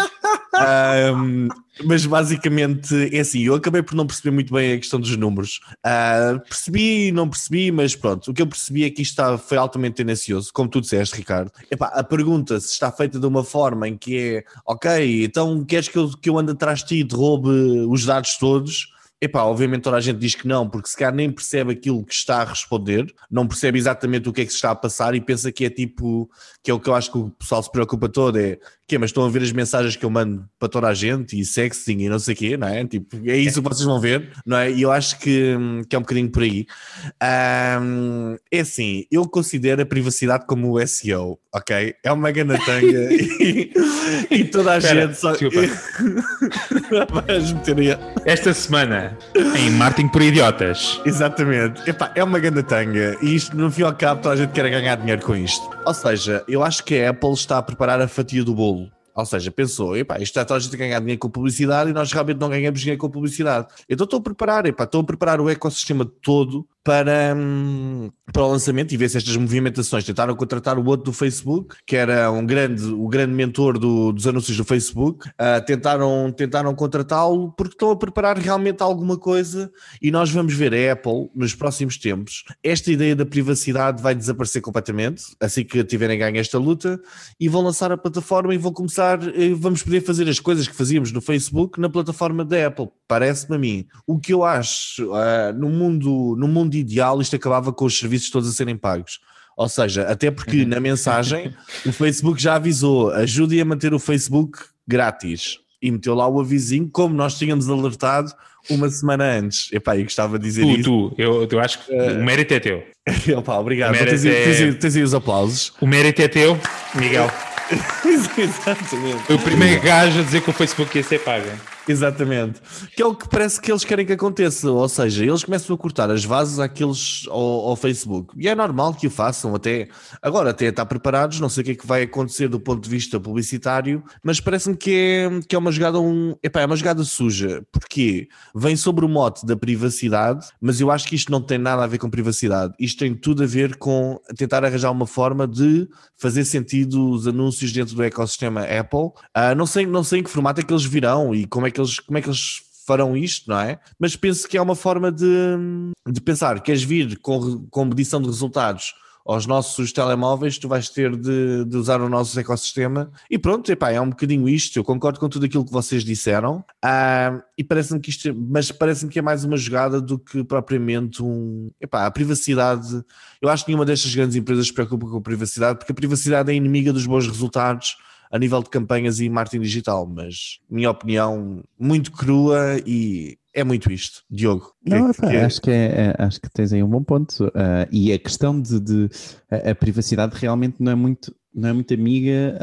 Ahm, mas basicamente é assim, eu acabei por não perceber muito bem a questão dos números. Ah, percebi e não percebi, mas pronto, o que eu percebi é que isto está, foi altamente tendencioso, como tu disseste, Ricardo. Epá, a pergunta se está feita de uma forma em que é ok, então queres que eu, que eu ande atrás de ti e te roube os dados todos? Epá, obviamente toda a gente diz que não, porque se calhar nem percebe aquilo que está a responder, não percebe exatamente o que é que se está a passar e pensa que é tipo, que é o que eu acho que o pessoal se preocupa todo, é que mas estão a ver as mensagens que eu mando para toda a gente e sexting e não sei o quê, não é? Tipo, é isso que vocês vão ver, não é? E eu acho que, que é um bocadinho por aí. Ahm, é assim, eu considero a privacidade como o SEO, ok? É uma ganatanga (laughs) e, e toda a Espera, gente só... desculpa. (laughs) Vais meter aí... Esta semana, em Marketing por Idiotas. Exatamente. Epá, é uma grande tanga e isto, no fim ao cabo, toda a gente quer ganhar dinheiro com isto. Ou seja, eu acho que a Apple está a preparar a fatia do bolo. Ou seja, pensou, epá, isto está toda a gente a ganhar dinheiro com publicidade e nós realmente não ganhamos dinheiro com publicidade. Então estou a preparar, epá, estou a preparar o ecossistema todo para, hum, para o lançamento e ver se estas movimentações tentaram contratar o outro do Facebook, que era um grande, o grande mentor do- dos anúncios do Facebook, ah, tentaram, tentaram contratá-lo porque estão a preparar realmente alguma coisa e nós vamos ver a Apple nos próximos tempos. Esta ideia da privacidade vai desaparecer completamente assim que tiverem ganho esta luta e vão lançar a plataforma e vão começar, vamos poder fazer as coisas que fazíamos no Facebook na plataforma da Apple. Parece-me a mim. O que eu acho ah, no mundo, no mundo ideal, isto acabava com os serviços todos a serem pagos. Ou seja, até porque na mensagem (laughs) o Facebook já avisou, ajude a manter o Facebook grátis. E meteu lá o avisinho, como nós tínhamos alertado uma semana antes. Epá, eu gostava de dizer Tu, isso. tu, eu, eu acho que o mérito é teu. (laughs) Epá, obrigado. Tens, aí- é- tens tens aí os aplausos. O mérito é teu, Miguel. (laughs) Exatamente. Foi o primeiro gajo a dizer que o Facebook ia ser pago. Exatamente. Que é o que parece que eles querem que aconteça. Ou seja, eles começam a cortar as vases àqueles ao, ao Facebook. E é normal que o façam até. Agora até estar preparados, não sei o que é que vai acontecer do ponto de vista publicitário, mas parece-me que é, que é uma jogada um, epá, é uma jogada suja. Porque vem sobre o mote da privacidade, mas eu acho que isto não tem nada a ver com privacidade. Isto tem tudo a ver com tentar arranjar uma forma de fazer sentido os anúncios dentro do ecossistema Apple. Ah, não, sei, não sei em que formato é que eles virão e como é que eles, como é que eles farão isto, não é? Mas penso que é uma forma de, de pensar, queres vir com, com medição de resultados aos nossos telemóveis, tu vais ter de, de usar o nosso ecossistema. E pronto, epá, é um bocadinho isto. Eu concordo com tudo aquilo que vocês disseram. Ah, e parece-me que isto, mas parece-me que é mais uma jogada do que propriamente um. Epá, a privacidade. Eu acho que nenhuma destas grandes empresas se preocupa com a privacidade, porque a privacidade é inimiga dos bons resultados a nível de campanhas e marketing digital, mas minha opinião muito crua e é muito isto, Diogo. Não, que, é- acho, que é, é- acho que tens aí um bom ponto. Ah, e a questão de, de- a, a privacidade realmente não é muito, não é muito amiga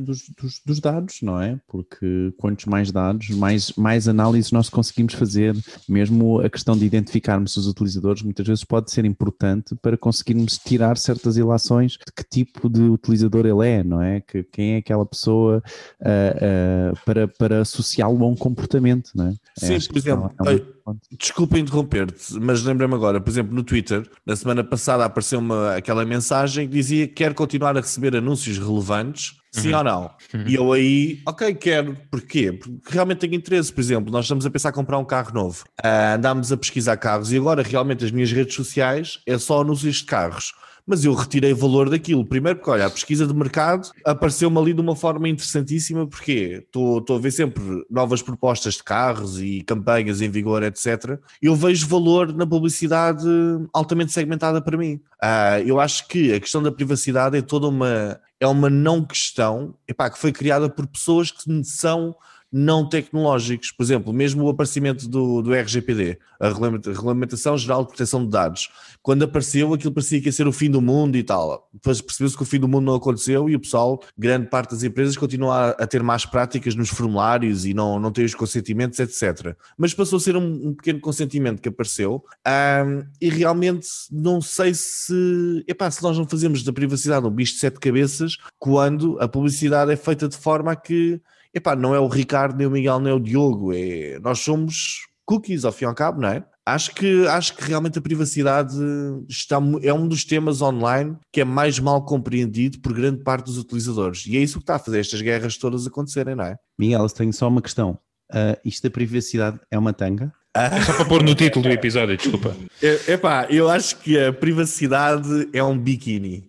dos, dos- dos dados, não é? Porque quantos mais dados, mais, mais análises nós conseguimos fazer. Mesmo a questão de identificarmos os utilizadores muitas vezes pode ser importante para conseguirmos tirar certas ilações de que tipo de utilizador ele é, não é? Que, quem é aquela pessoa ah, ah, para, para associá-lo a um comportamento, não é? Sim, Acho por exemplo, é Desculpa interromper-te, mas lembrei-me agora, por exemplo, no Twitter, na semana passada apareceu uma, aquela mensagem que dizia que quer continuar a receber anúncios relevantes, sim ou não? E eu aí, ok, quero. Porquê? Porque realmente tenho interesse. Por exemplo, nós estamos a pensar em comprar um carro novo. Ah, andámos a pesquisar carros e agora realmente as minhas redes sociais é só anúncios de carros. Mas eu retirei valor daquilo. Primeiro porque, olha, a pesquisa de mercado apareceu-me ali de uma forma interessantíssima, porque estou estou a ver sempre novas propostas de carros e campanhas em vigor, etc. Eu vejo valor na publicidade altamente segmentada para mim. Ah, eu acho que a questão da privacidade é toda uma, é uma não questão epá, que foi criada por pessoas que são não tecnológicos. Por exemplo, mesmo o aparecimento do, do RGPD, a Regulamenta- Regulamentação Geral de Proteção de Dados, quando apareceu aquilo parecia que ia ser o fim do mundo e tal. Depois percebeu-se que o fim do mundo não aconteceu e o pessoal, grande parte das empresas, continua a, a ter más práticas nos formulários e não, não tem os consentimentos, etc. Mas passou a ser um, um pequeno consentimento que apareceu ahm, e realmente não sei se, epá, se nós não fazemos da privacidade um bicho de sete cabeças quando a publicidade é feita de forma a que epá, não é o Ricardo, nem o Miguel, nem o Diogo, é, nós somos cookies ao fim e ao cabo, não é? Acho que, acho que realmente a privacidade está, é um dos temas online que é mais mal compreendido por grande parte dos utilizadores. E é isso que está a fazer estas guerras todas acontecerem, não é? Miguel, tenho só uma questão. Ah, isto da privacidade é uma tanga? Só para pôr no título do episódio, desculpa. É, epá, eu acho que a privacidade é um biquíni.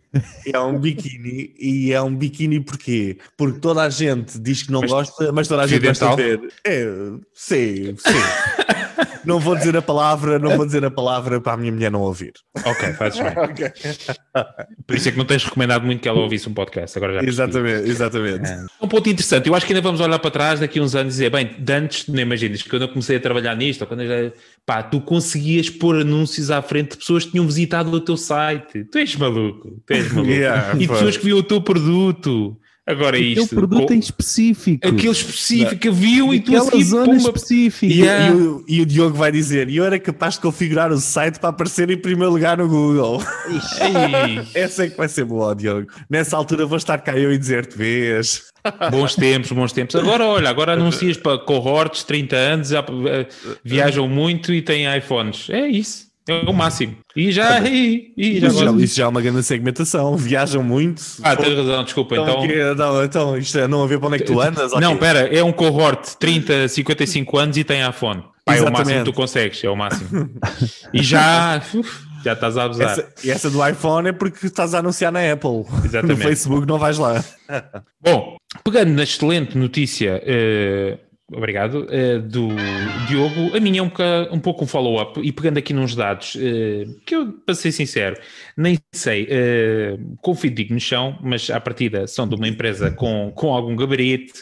É um biquíni e é um biquíni porquê? Porque toda a gente diz que não Mas- gosta, mas toda a gente gosta de ver. É, sim, sim. (laughs) não vou dizer a palavra, não vou dizer a palavra para a minha mulher não ouvir. Ok, fazes bem. (laughs) Por isso é que não tens recomendado muito que ela ouvisse um podcast. Agora já. Exatamente, exatamente. Um ponto interessante, eu acho que ainda vamos olhar para trás daqui a uns anos e dizer, bem, de antes, não imaginas, quando eu comecei a trabalhar nisto, ou quando eu já, pá, tu conseguias pôr anúncios à frente de pessoas que tinham visitado o teu site. Tu és maluco, tu és maluco. (laughs) Yeah, e pessoas que viam o teu produto. Agora Aquele isto. produto com- em específico. Aquele específico que viam e tu assim, zona pumba, específica. E, Yeah. e o, e o Diogo vai dizer: e eu era capaz de configurar o site para aparecer em primeiro lugar no Google. (laughs) Essa é que vai ser boa, Diogo. Nessa altura vou estar cá eu e dizer-te: vês. (laughs) bons tempos, bons tempos. Agora, olha, agora anuncias para cohortes, 30 anos, já, eh, viajam muito e têm iPhones. É isso. É o máximo. E já, e, e já Isso já, isso já é uma grande segmentação. Viajam muito. Ah, tens razão, desculpa. então, Então, não, então isto é não a ver para onde é que tu andas? não, ok. pera, é um cohort 30, 55 anos e tem iPhone. Pá, é o máximo que tu consegues, é o máximo. E já, (laughs) uf, já estás a abusar. Essa, e essa do iPhone é porque estás a anunciar na Apple. Exatamente. No Facebook não vais lá. Bom, pegando na excelente notícia, eh, obrigado, eh, do Diogo, a minha é um, um pouco um follow-up e pegando aqui nos dados, eh, que eu, para ser sincero, nem sei, eh, confio digo no chão, mas à partida são de uma empresa com, com algum gabarito,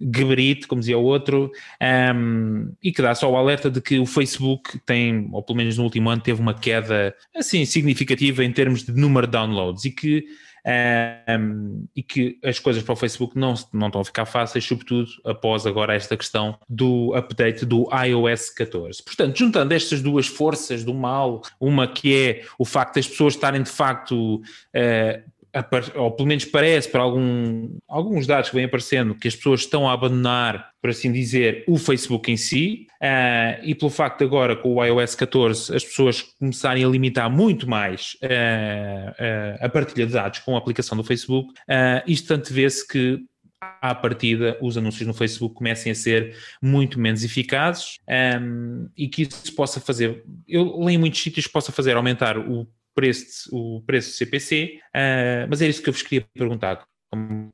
gabarito, como dizia o outro, ahm, e que dá só o alerta de que o Facebook tem, ou pelo menos no último ano, teve uma queda assim significativa em termos de número de downloads e que um, e que as coisas para o Facebook não, não estão a ficar fáceis, sobretudo após agora esta questão do update do iOS 14. Portanto, juntando estas duas forças do mal, uma que é o facto das pessoas estarem de facto. par- ou pelo menos parece, para algum, alguns dados que vêm aparecendo, que as pessoas estão a abandonar, por assim dizer, o Facebook em si, ah, e pelo facto de agora, com o iOS 14, as pessoas começarem a limitar muito mais ah, ah, a partilha de dados com a aplicação do Facebook, isto tanto vê-se que à partida, os anúncios no Facebook comecem a ser muito menos eficazes um, e que isso possa fazer, eu leio em muitos sítios possa fazer aumentar o preço, o preço do CPC, uh, mas era isso que eu vos queria perguntar. Como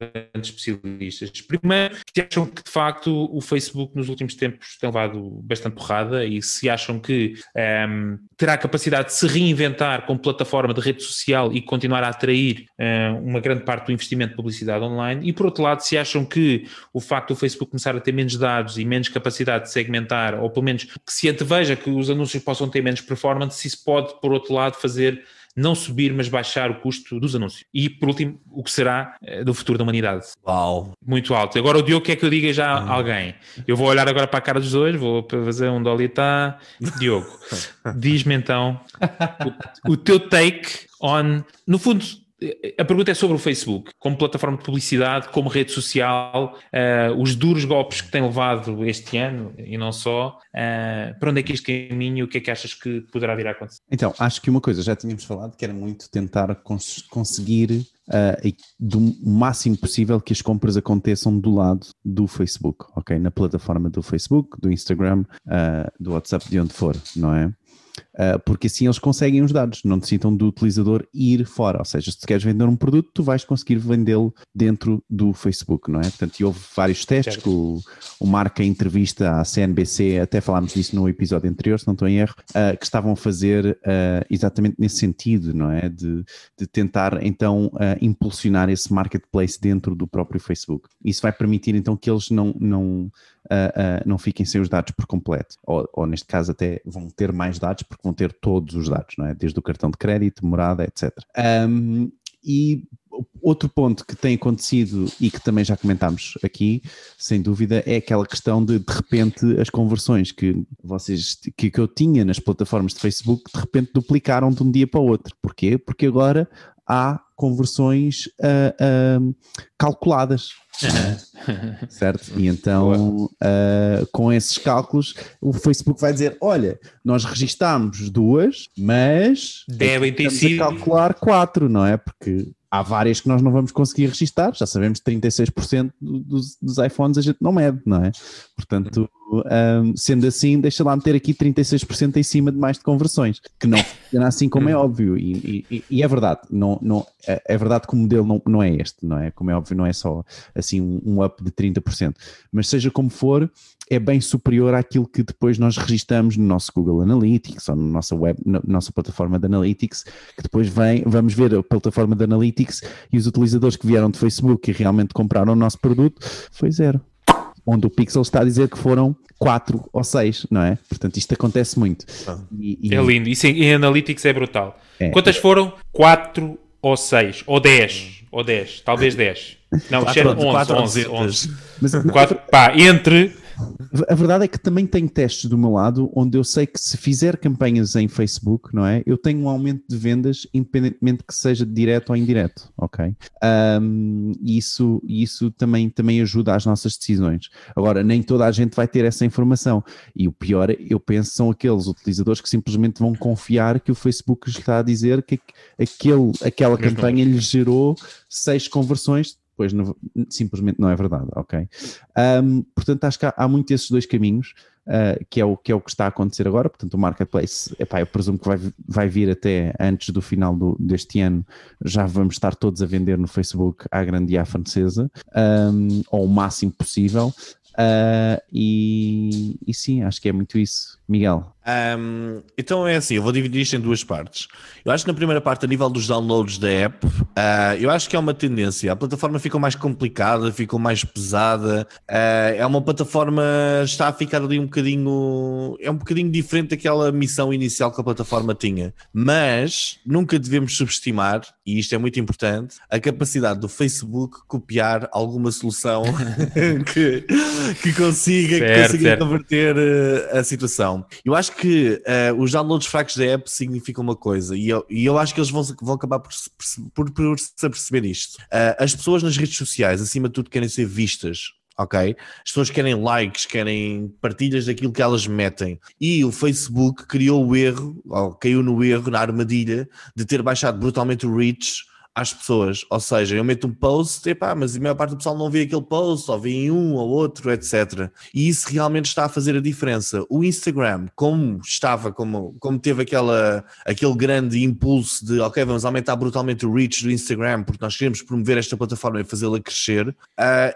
grandes especialistas. Primeiro, se acham que de facto o Facebook nos últimos tempos tem levado bastante porrada e se acham que um, ehm, terá a capacidade de se reinventar como plataforma de rede social e continuar a atrair uh, uma grande parte do investimento de publicidade online e por outro lado, se acham que o facto do Facebook começar a ter menos dados e menos capacidade de segmentar, ou pelo menos que se anteveja que os anúncios possam ter menos performance, se isso pode, por outro lado, fazer não subir, mas baixar o custo dos anúncios. E, por último, o que será eh, do futuro da humanidade. Uau! Muito alto. Agora o Diogo quer que eu diga já a hum. alguém. Eu vou olhar agora para a cara dos dois, vou fazer um dolitá. Diogo, (laughs) diz-me então o, o teu take on... No fundo, a pergunta é sobre o Facebook, como plataforma de publicidade, como rede social, uh, os duros golpes que tem levado este ano e não só, uh, para onde é que este caminho, o que é que achas que poderá vir a acontecer? Então, acho que uma coisa, já tínhamos falado, que era muito tentar cons conseguir uh, do máximo possível que as compras aconteçam do lado do Facebook, ok? Na plataforma do Facebook, do Instagram, do WhatsApp, de onde for, não é? Uh, porque assim eles conseguem os dados, não necessitam do utilizador ir fora. Ou seja, se tu queres vender um produto, tu vais conseguir vendê-lo dentro do Facebook, não é? Portanto, houve vários testes que o, o Marca entrevista à CNBC, até falámos disso no episódio anterior, se não estou em erro, uh, que estavam a fazer uh, exatamente nesse sentido, não é? De, de tentar então impulsionar esse marketplace dentro do próprio Facebook. Isso vai permitir então que eles não, não uh, uh, não fiquem sem os dados por completo. Ou, ou, neste caso até vão ter mais dados porque vão ter todos os dados, não é? Desde o cartão de crédito, morada, etc. Um, e outro ponto que tem acontecido e que também já comentámos aqui, sem dúvida, é aquela questão de de repente as conversões que vocês que, que eu tinha nas plataformas de Facebook de repente duplicaram de um dia para o outro. Porquê? Porque agora há conversões uh, uh, calculadas. (laughs) certo? E então, uh, com esses cálculos, o Facebook vai dizer: olha, nós registámos duas, mas devem ter sido. calcular quatro, não é? Porque há várias que nós não vamos conseguir registar, já sabemos que 36% dos, dos iPhones a gente não mede, não é? Portanto, um, sendo assim, deixa lá meter aqui 36% em cima de mais de conversões, que não funciona assim como é hum. óbvio, e, e, e, é verdade, não, não, é, é verdade que o modelo não, não é este, não é? Como é óbvio, não é só assim um, um up de 30%, mas seja como for, é bem superior àquilo que depois nós registramos no nosso Google Analytics ou na nossa web, na nossa plataforma de Analytics, que depois vem, vamos ver a plataforma de Analytics e os utilizadores que vieram de Facebook e realmente compraram o nosso produto, foi zero. Onde o Pixel está a dizer que foram 4 ou 6, não é? Portanto, isto acontece muito. Ah. E, e... É lindo, isso em Analytics é brutal. É. Quantas foram? 4 ou 6, ou 10, ou 10, talvez 10. Não, 4, 11, 4, 11, 11, 11. Mas, 4, pá, entre a verdade é que também tenho testes do meu lado onde eu sei que se fizer campanhas em Facebook, não é? Eu tenho um aumento de vendas independentemente que seja direto ou indireto, ok? Um, isso isso também, também ajuda às nossas decisões. Agora, nem toda a gente vai ter essa informação e o pior, eu penso, são aqueles utilizadores que simplesmente vão confiar que o Facebook está a dizer que aquele, aquela campanha lhe gerou seis conversões depois não, simplesmente não é verdade, ok? Um, portanto, acho que há, há muito esses dois caminhos, uh, que, é o, que é o que está a acontecer agora. Portanto, o marketplace, epá, eu presumo que vai, vai vir até antes do final do, deste ano, já vamos estar todos a vender no Facebook à grande e à francesa, um, ao máximo possível. Uh, e, e sim, acho que é muito isso. Miguel. Um, então é assim, eu vou dividir isto em duas partes. Eu acho que na primeira parte, a nível dos downloads da app, uh, eu acho que é uma tendência. A plataforma ficou mais complicada, ficou mais pesada. Uh, é uma plataforma, está a ficar ali um bocadinho. É um bocadinho diferente daquela missão inicial que a plataforma tinha. Mas nunca devemos subestimar, e isto é muito importante, a capacidade do Facebook copiar alguma solução (laughs) que, que consiga, certo, que consiga certo. converter uh, a situação. Eu acho que uh, os downloads fracos da app significam uma coisa, e eu, e eu acho que eles vão, vão acabar por, por, por se aperceber isto. Uh, as pessoas nas redes sociais, acima de tudo, querem ser vistas ok? As pessoas querem likes, querem partilhas daquilo que elas metem. E o Facebook criou o erro, ou caiu no erro, na armadilha, de ter baixado brutalmente o reach às pessoas. Ou seja, eu meto um post, epá, mas a maior parte do pessoal não vê aquele post, só vê em um ou outro, etc. E isso realmente está a fazer a diferença. O Instagram, como estava, como, como teve aquela, aquele grande impulso de, ok, vamos aumentar brutalmente o reach do Instagram, porque nós queremos promover esta plataforma e fazê-la crescer, uh,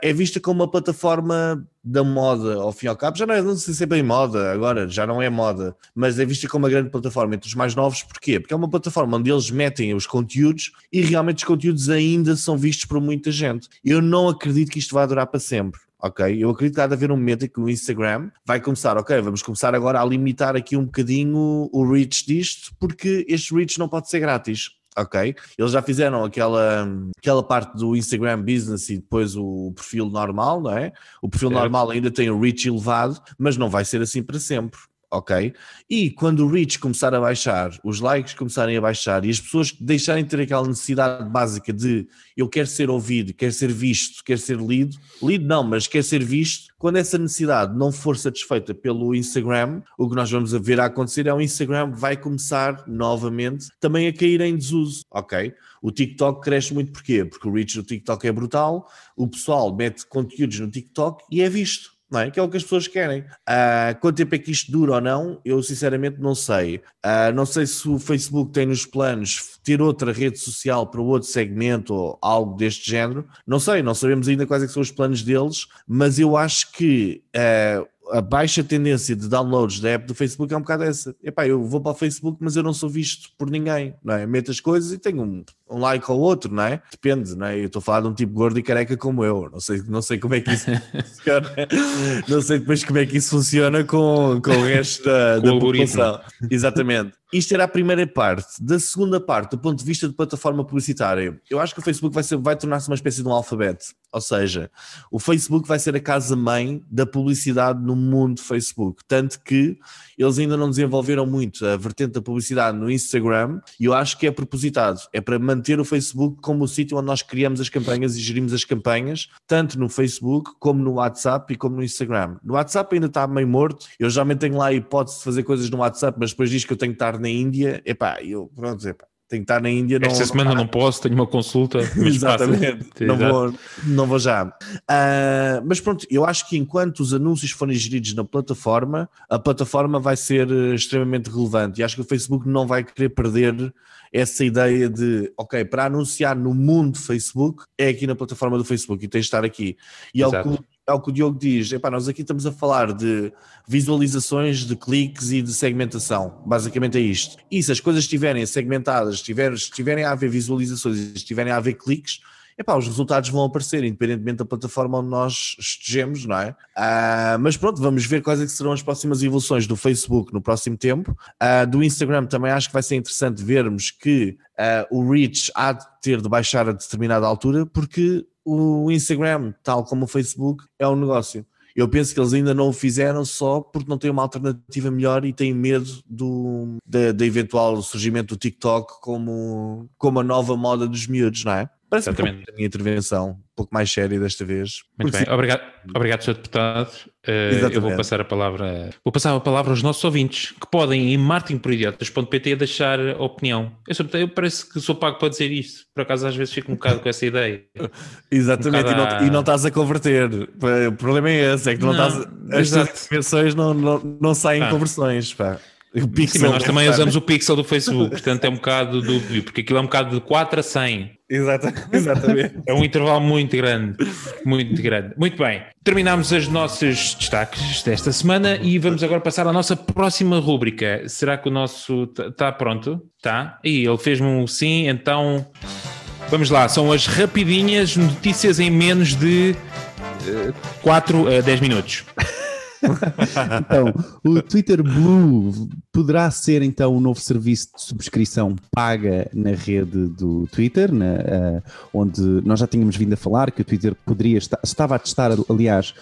é vista como uma plataforma da moda, ao fim e ao cabo, já não é, não sei se é bem moda, agora já não é moda, mas é vista como uma grande plataforma entre os mais novos, porquê? Porque é uma plataforma onde eles metem os conteúdos e realmente os conteúdos ainda são vistos por muita gente. Eu não acredito que isto vai durar para sempre. Ok, eu acredito que há de haver um momento em que o Instagram vai começar, ok, vamos começar agora a limitar aqui um bocadinho o reach disto, porque este reach não pode ser grátis ok? Eles já fizeram aquela, aquela parte do Instagram Business e depois o perfil normal, não é? O perfil normal ainda tem o reach elevado, mas não vai ser assim para sempre ok? E quando o reach começar a baixar, os likes começarem a baixar e as pessoas deixarem de ter aquela necessidade básica de eu quero ser ouvido, quero ser visto, quero ser lido, lido não, mas quer ser visto, quando essa necessidade não for satisfeita pelo Instagram, o que nós vamos ver a acontecer é o Instagram vai começar novamente também a cair em desuso, ok? O TikTok cresce muito porquê? Porque o reach do TikTok é brutal, o pessoal mete conteúdos no TikTok e é visto não é? Que é o que as pessoas querem. Uh, quanto tempo é que isto dura ou não, eu sinceramente não sei. Uh, não sei se o Facebook tem nos planos ter outra rede social para outro segmento ou algo deste género. Não sei, não sabemos ainda quais é são os planos deles, mas eu acho que uh, a baixa tendência de downloads da app do Facebook é um bocado essa. Epá, eu vou para o Facebook, mas eu não sou visto por ninguém, não é? Meto as coisas e tenho um, um like ou outro, não é? Depende, não é? Eu estou a falar de um tipo gordo e careca como eu, não sei, não sei como é que isso funciona, (laughs) não sei depois como é que isso funciona com, com o resto da, da população. Exatamente. Isto era a primeira parte. Da segunda parte, do ponto de vista de plataforma publicitária, eu acho que o Facebook vai, vai tornar-se uma espécie de um alfabeto. Ou seja, o Facebook vai ser a casa-mãe da publicidade no mundo Facebook. Tanto que eles ainda não desenvolveram muito a vertente da publicidade no Instagram e eu acho que é propositado. É para manter o Facebook como o sítio onde nós criamos as campanhas e gerimos as campanhas, tanto no Facebook como no WhatsApp e como no Instagram. No WhatsApp ainda está meio morto. Eu geralmente tenho lá a hipótese de fazer coisas no WhatsApp, mas depois diz que eu tenho que estar na Índia, epá, eu, pronto, epá, tenho que estar na Índia. Esta não, semana não, não posso, tenho uma consulta. (laughs) Exatamente, não vou, não vou já. Uh, mas pronto, eu acho que enquanto os anúncios forem geridos na plataforma, a plataforma vai ser eh, extremamente relevante e acho que o Facebook não vai querer perder essa ideia de, ok, para anunciar no mundo Facebook é aqui na plataforma do Facebook e tens de estar aqui. E é o que é o que o Diogo diz, epá, nós aqui estamos a falar de visualizações, de cliques e de segmentação, basicamente é isto. E se as coisas estiverem segmentadas, estiver, estiverem a haver visualizações estiverem a haver cliques, epá, os resultados vão aparecer, independentemente da plataforma onde nós estejamos, não é? Uh, mas pronto, vamos ver quais é serão as próximas evoluções do Facebook no próximo tempo. Uh, do Instagram também acho que vai ser interessante vermos que uh, o reach há de ter de baixar a determinada altura, porque o Instagram, tal como o Facebook, é um negócio. Eu penso que eles ainda não o fizeram só porque não têm uma alternativa melhor e têm medo do da, eventual surgimento do TikTok como, como a nova moda dos miúdos, não é? Parece Exatamente. a minha intervenção, pouco mais séria desta vez. Muito bem, obrigado, obrigado, Sr. Deputado. Uh, eu vou passar a palavra vou passar a palavra aos nossos ouvintes que podem em marketingproidiotas.pt deixar opinião. Eu, sou, eu parece que sou pago para dizer isto, por acaso às vezes fico um bocado com essa ideia. (laughs) Exatamente, um e, não, a... e, não, estás a converter. O problema é esse, é que não, não estás, as intervenções não, não, não saem ah. conversões. Pá. O pixel Sim, nós também usamos o pixel do Facebook, portanto é um bocado dúbio, porque aquilo é um bocado de 4 a 100. Exatamente. É um intervalo muito grande, muito grande. Muito bem, terminamos os nossos destaques desta semana e vamos agora passar à nossa próxima rúbrica. Será que o nosso está pronto? Tá? E ele fez-me um sim, então vamos lá. São as rapidinhas notícias em menos de uh, 4 a 10 minutos. (laughs) então, o Twitter Blue poderá ser então um novo serviço de subscrição paga na rede do Twitter, na, uh, onde nós já tínhamos vindo a falar que o Twitter poderia estava a testar, aliás,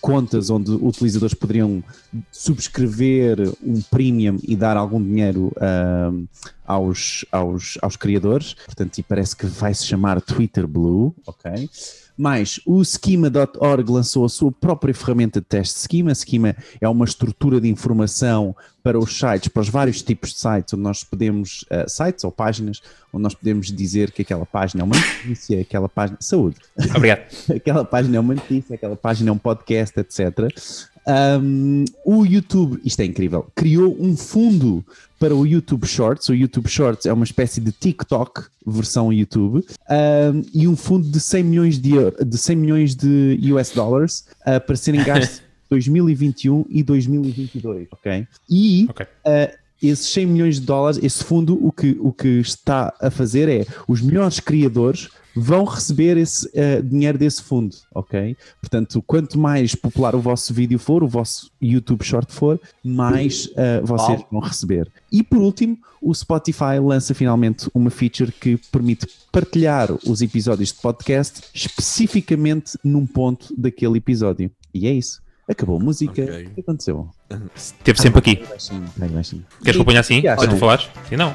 contas onde utilizadores poderiam subscrever um premium e dar algum dinheiro uh, aos, aos, aos criadores. Portanto, e parece que vai se chamar Twitter Blue, ok? Mas o Schema.org lançou a sua própria ferramenta de teste Schema. Schema é uma estrutura de informação para os sites, para os vários tipos de sites, onde nós podemos, uh, sites ou páginas, onde nós podemos dizer que aquela página é uma notícia, aquela página. Saúde! Obrigado. (laughs) aquela página é uma notícia, aquela página é um podcast, etc. Um, o YouTube, isto é incrível, criou um fundo para o YouTube Shorts. O YouTube Shorts é uma espécie de TikTok versão YouTube um, e um fundo de 100 milhões de, de 100 milhões de US dollars uh, para serem gastos (laughs) 2021 e 2022, ok? E Ok. uh, esses 100 milhões de dólares, esse fundo, o que, o que está a fazer é os melhores criadores vão receber esse uh, dinheiro desse fundo, ok? Portanto, quanto mais popular o vosso vídeo for, o vosso YouTube Short for, mais uh, vocês vão receber. E por último, o Spotify lança finalmente uma feature que permite partilhar os episódios de podcast especificamente num ponto daquele episódio. E é isso. Acabou a música. Ok. O que aconteceu? Esteve sempre aqui. Queres que eu ponha assim? Para tu falares? Sim, não.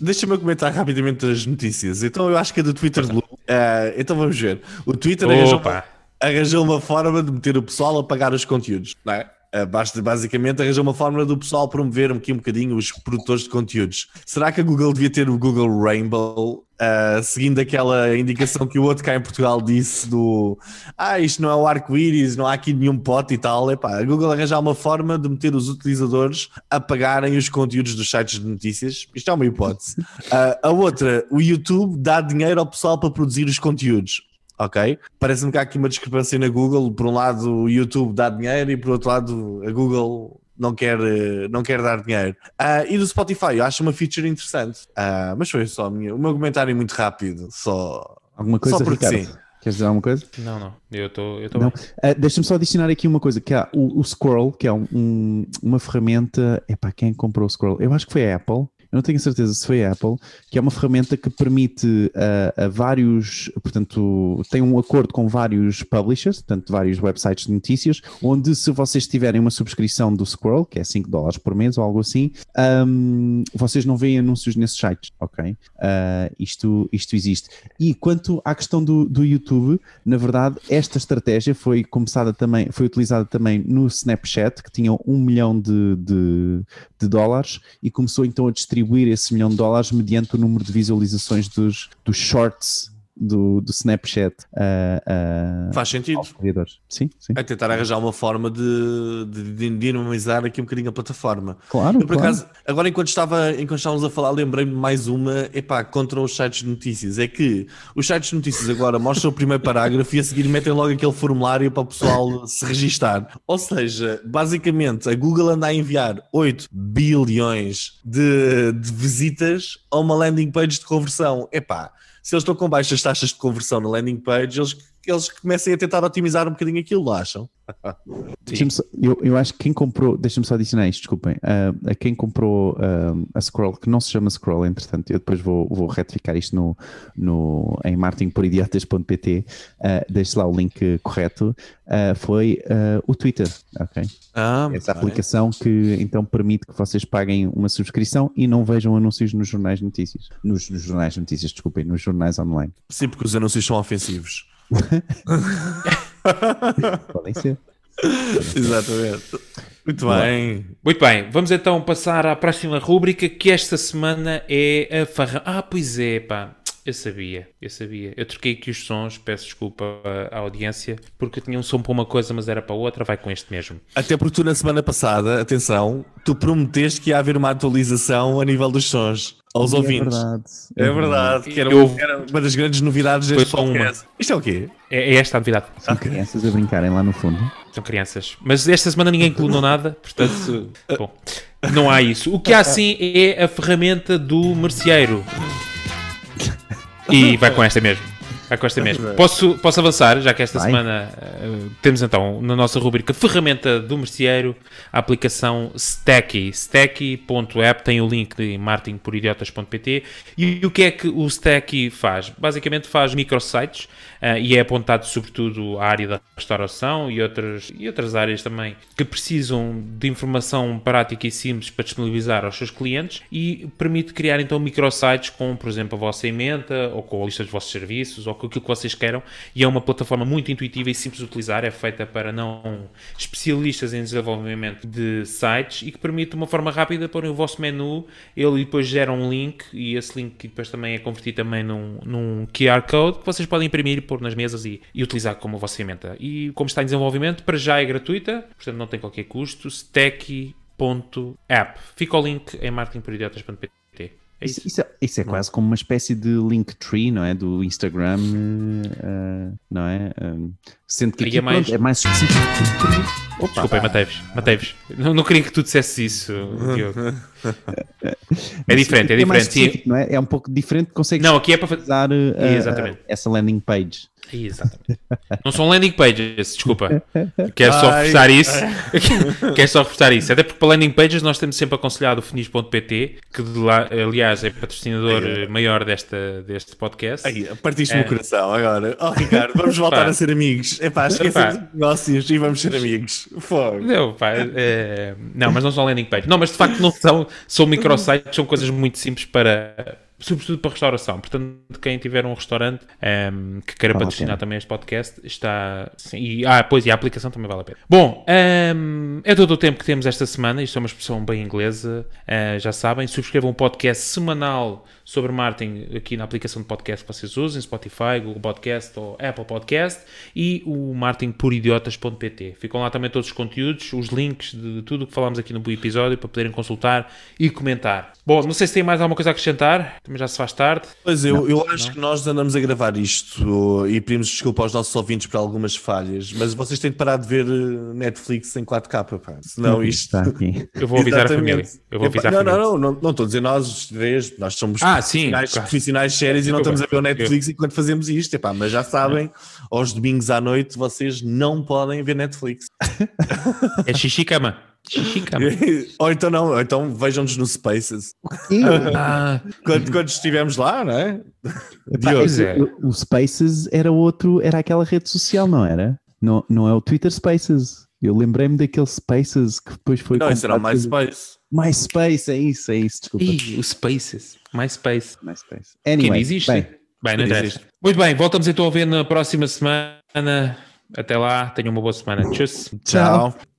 Deixa-me comentar rapidamente as notícias. Então eu acho que é do Twitter Blue. Eh, então vamos ver. O Twitter arranjou, Opa. arranjou uma forma de meter o pessoal a pagar os conteúdos. Não é? Eh, Basta, basicamente arranjou uma forma do pessoal promover aqui um bocadinho os produtores de conteúdos. Será que a Google devia ter o Google Rainbow? eh, seguindo aquela indicação que o outro cá em Portugal disse do ah, isto não é o arco-íris, não há aqui nenhum pote e tal. Epá, a Google arranjar uma forma de meter os utilizadores a pagarem os conteúdos dos sites de notícias. Isto é uma hipótese. Ah, a outra, o YouTube dá dinheiro ao pessoal para produzir os conteúdos. Ok? Parece-me que há aqui uma discrepância na Google. Por um lado, o YouTube dá dinheiro e por outro lado, a Google não quer, eh, não quer dar dinheiro. Ah, e do Spotify, eu acho uma feature interessante. Ah, mas foi só a minha, o meu comentário muito rápido. Só, Alguma coisa, só porque Ricardo? sim. Queres dizer alguma coisa? Não, não. Eu estou eu tô Não. bem. Ah, Deixa-me só adicionar aqui uma coisa, que há o, o Scroll, que é um- um- uma ferramenta. Epá, quem comprou o Scroll? Eu acho que foi a Apple. Eu não tenho certeza se foi a Apple, que é uma ferramenta que permite ah, a vários, portanto, tem um acordo com vários publishers, portanto, vários websites de notícias, onde se vocês tiverem uma subscrição do Scroll, que é 5 dólares por mês ou algo assim, ahm, vocês não veem anúncios nesses sites, ok? Ah, isto, isto existe. E quanto à questão do, do YouTube, na verdade, esta estratégia foi começada também, foi utilizada também no Snapchat, que tinha um milhão de, de, de dólares, e começou então a distribuir esse milhão de dólares mediante o número de visualizaçções dos, dos shorts do, do Snapchat ah, ah, Faz sentido. aos criadores. Sim, sim. É tentar arranjar uma forma de, de, de dinamizar aqui um bocadinho a plataforma. Claro, Eu, por claro. acaso, agora enquanto, estava, enquanto estávamos a falar, lembrei-me de mais uma, epá, contra os sites de notícias. É que os sites de notícias agora mostram o primeiro parágrafo e a seguir metem logo aquele formulário para o pessoal se registar. Ou seja, basicamente, a Google anda a enviar 8 bilhões de, de visitas a uma landing page de conversão. Epá, se eles estão com baixas taxas de conversão na landing page, eles, eles comecem a tentar otimizar um bocadinho aquilo, não acham? (laughs) Só- eu, eu acho que quem comprou, deixa-me só adicionar isto, desculpem, ah, a quem comprou ah, a Scroll, que não se chama Scroll, entretanto, eu depois vou, vou retificar isto no, no, em marketingporidiotas.pt, uh, deixe lá o link correto, ah, foi ah, o Twitter, ok? Ah, Essa bem. aplicação que então permite que vocês paguem uma subscrição e não vejam anúncios nos jornais de notícias. Nos, nos jornais de notícias, desculpem, nos jornais online. Sim, porque os anúncios são ofensivos. Podem ser. Exatamente. Muito bem. Muito bem, vamos então passar à próxima rúbrica que esta semana é a farra. Ah, pois é, pá. Eu sabia, eu sabia. Eu troquei aqui os sons, peço desculpa à audiência, porque eu tinha um som para uma coisa, mas era para outra, vai com este mesmo. Até porque tu na semana passada, atenção, tu prometeste que ia haver uma atualização a nível dos sons aos E ouvintes. É verdade. É verdade, que era, Eu- era uma das grandes novidades deste só uma. podcast. Isto é o quê? É, é esta a novidade. São crianças a brincarem lá no fundo. São crianças. Mas esta semana ninguém clonou nada, portanto, (laughs) bom, não há isso. O que há sim é a ferramenta do merceeiro. E vai com esta mesmo. Vai com esta mesmo. Posso, posso avançar, já que esta Vai. semana eh, temos então na nossa rubrica Ferramenta do Merceeiro a aplicação Stacky. Stacky.app tem o link de marketingporidiotas.pt e o que é que o Stacky faz? Basicamente faz microsites ah, e é apontado sobretudo à área da restauração e outras, e outras áreas também que precisam de informação prática e simples para disponibilizar aos seus clientes e permite criar então microsites com, por exemplo, a vossa emenda ou com a lista dos vossos serviços ou com aquilo que vocês queiram. E é uma plataforma muito intuitiva e simples de utilizar, é feita para não especialistas em desenvolvimento de sites e que permite uma forma rápida pôr o vosso menu, ele depois gera um link e esse link depois também é convertido também num, num QR Code que vocês podem imprimir pôr nas mesas e, e utilizar como vossa ferramenta. E como está em desenvolvimento, para já é gratuita, portanto não tem qualquer custo, stacky.app. Fica o link em marketingporidiotas.pt. É Isso, isso. isso é, isso é quase como uma espécie de Linktree, não é? Do Instagram, eh, não é? Um, sendo que aqui, é mais- pronto, é mais específico. Opa, Desculpem, matei-vos. Matei-vos. Não, não queria que tu dissesse isso, Diogo. (laughs) É diferente, é mais diferente. Específico, não é? É um pouco diferente, consegues Não, aqui é para fazer. usar eh, essa landing page. Exatamente. (laughs) Não são landing pages, desculpa. Quero só Ai. reforçar isso. (laughs) Quero só reforçar isso. Até porque para landing pages nós temos sempre aconselhado o finis.pt, que de lá, aliás é patrocinador eh, maior desta, deste podcast. Aí, partiste-me É. o coração agora. Oh, Ricardo, vamos voltar Pá. a ser amigos. É pá, os negócios e vamos ser amigos. Fogo. Não, pá, é, não, mas não são landing pages. Não, mas de facto não são, são microsites, são coisas muito simples para, sobretudo para restauração. Portanto, quem tiver um restaurante ehm, que queira Vale patrocinar também este podcast, está. Sim, e, ah, pois, e a aplicação também vale a pena. Bom, ehm, é todo o tempo que temos esta semana. Isto é uma expressão bem inglesa, eh, já sabem. Subscrevam um podcast semanal sobre marketing aqui na aplicação de podcast que vocês usem, Spotify, Google Podcast ou Apple Podcast e o marketingporidiotas.pt. Ficam lá também todos os conteúdos, os links de tudo o que falámos aqui no episódio para poderem consultar e comentar. Bom, não sei se tem mais alguma coisa a acrescentar, também já se faz tarde. Pois eu, eu acho que nós andamos a gravar isto e pedimos desculpa aos nossos ouvintes por algumas falhas, mas vocês têm de parar de ver eh, Netflix em 4K, pá. Senão isto. Está aqui. Eu vou avisar a família. Exatamente. Eu vou avisar não, a família. não, não, não, não estou a dizer nós os três, nós somos Ah, sim, profissionais, claro. profissionais sérios e não estamos a ver o Netflix enquanto fazemos isto, epá, mas já sabem, aos domingos à noite vocês não podem ver Netflix. É xixi cama. Xixi cama. (laughs) ou então não, ou então vejam-nos no Spaces. Ah, Quando, quando estivermos lá, não é? Epá, Diogo. Pois é. o, o Spaces era outro, era aquela rede social, não era? Não, não é o Twitter Spaces. Eu lembrei-me daquele Spaces que depois foi. Não, isso era o MySpace. MySpace, é isso, é isso, desculpa. Ih, o Spaces. MySpace. MySpace. Que Anyway, ainda existe. bem, Bem, não interessa. Muito bem, voltamos então a ver na próxima semana. Até lá, tenham uma boa semana. Tchau. Tchau.